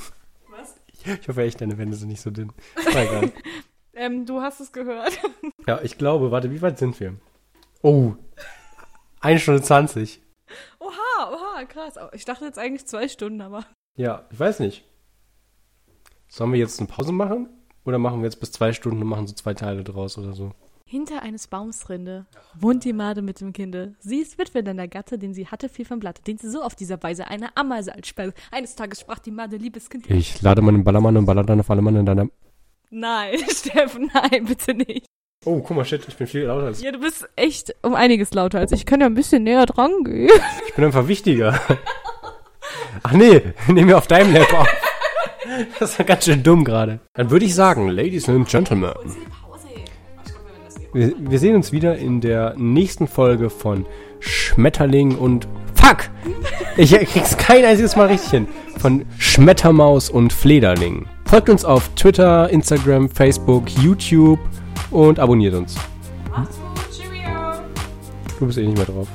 Was? Ich hoffe echt, deine Wände sind nicht so dünn. War egal. Ähm, du hast es gehört. Ja, ich glaube, warte, wie weit sind wir? Oh, eine Stunde zwanzig. Oha, oha, krass. Ich dachte jetzt eigentlich zwei Stunden, aber. Ja, ich weiß nicht. Sollen wir jetzt eine Pause machen? Oder machen wir jetzt bis zwei Stunden und machen so zwei Teile draus oder so? Hinter eines Baumsrinde wohnt die Made mit dem Kinde. Sie ist Witwe, denn der Gatte, den sie hatte, fiel vom Blatte, den sie so auf dieser Weise eine Ameise als Speise. Eines Tages sprach die Made, liebes Kind. Ich lade meinen Ballermann und baller dann auf alle Mann in deiner... Nein, Steffen, nein, bitte nicht. Oh, guck mal, shit, ich bin viel lauter als... Ja, du bist echt um einiges lauter als ich. Ich kann ja ein bisschen näher dran gehen. Ich bin einfach wichtiger. Ach nee, nehmen wir auf deinem Lab auf. Das war ganz schön dumm gerade. Dann würde ich sagen, Ladies and Gentlemen, wir, wir sehen uns wieder in der nächsten Folge von Schmetterling und... Fuck! Ich krieg's kein einziges Mal richtig hin. Von Schmettermaus und Flederling. Folgt uns auf Twitter, Instagram, Facebook, YouTube und abonniert uns. Macht's gut, Cheerio. Du bist eh nicht mehr drauf.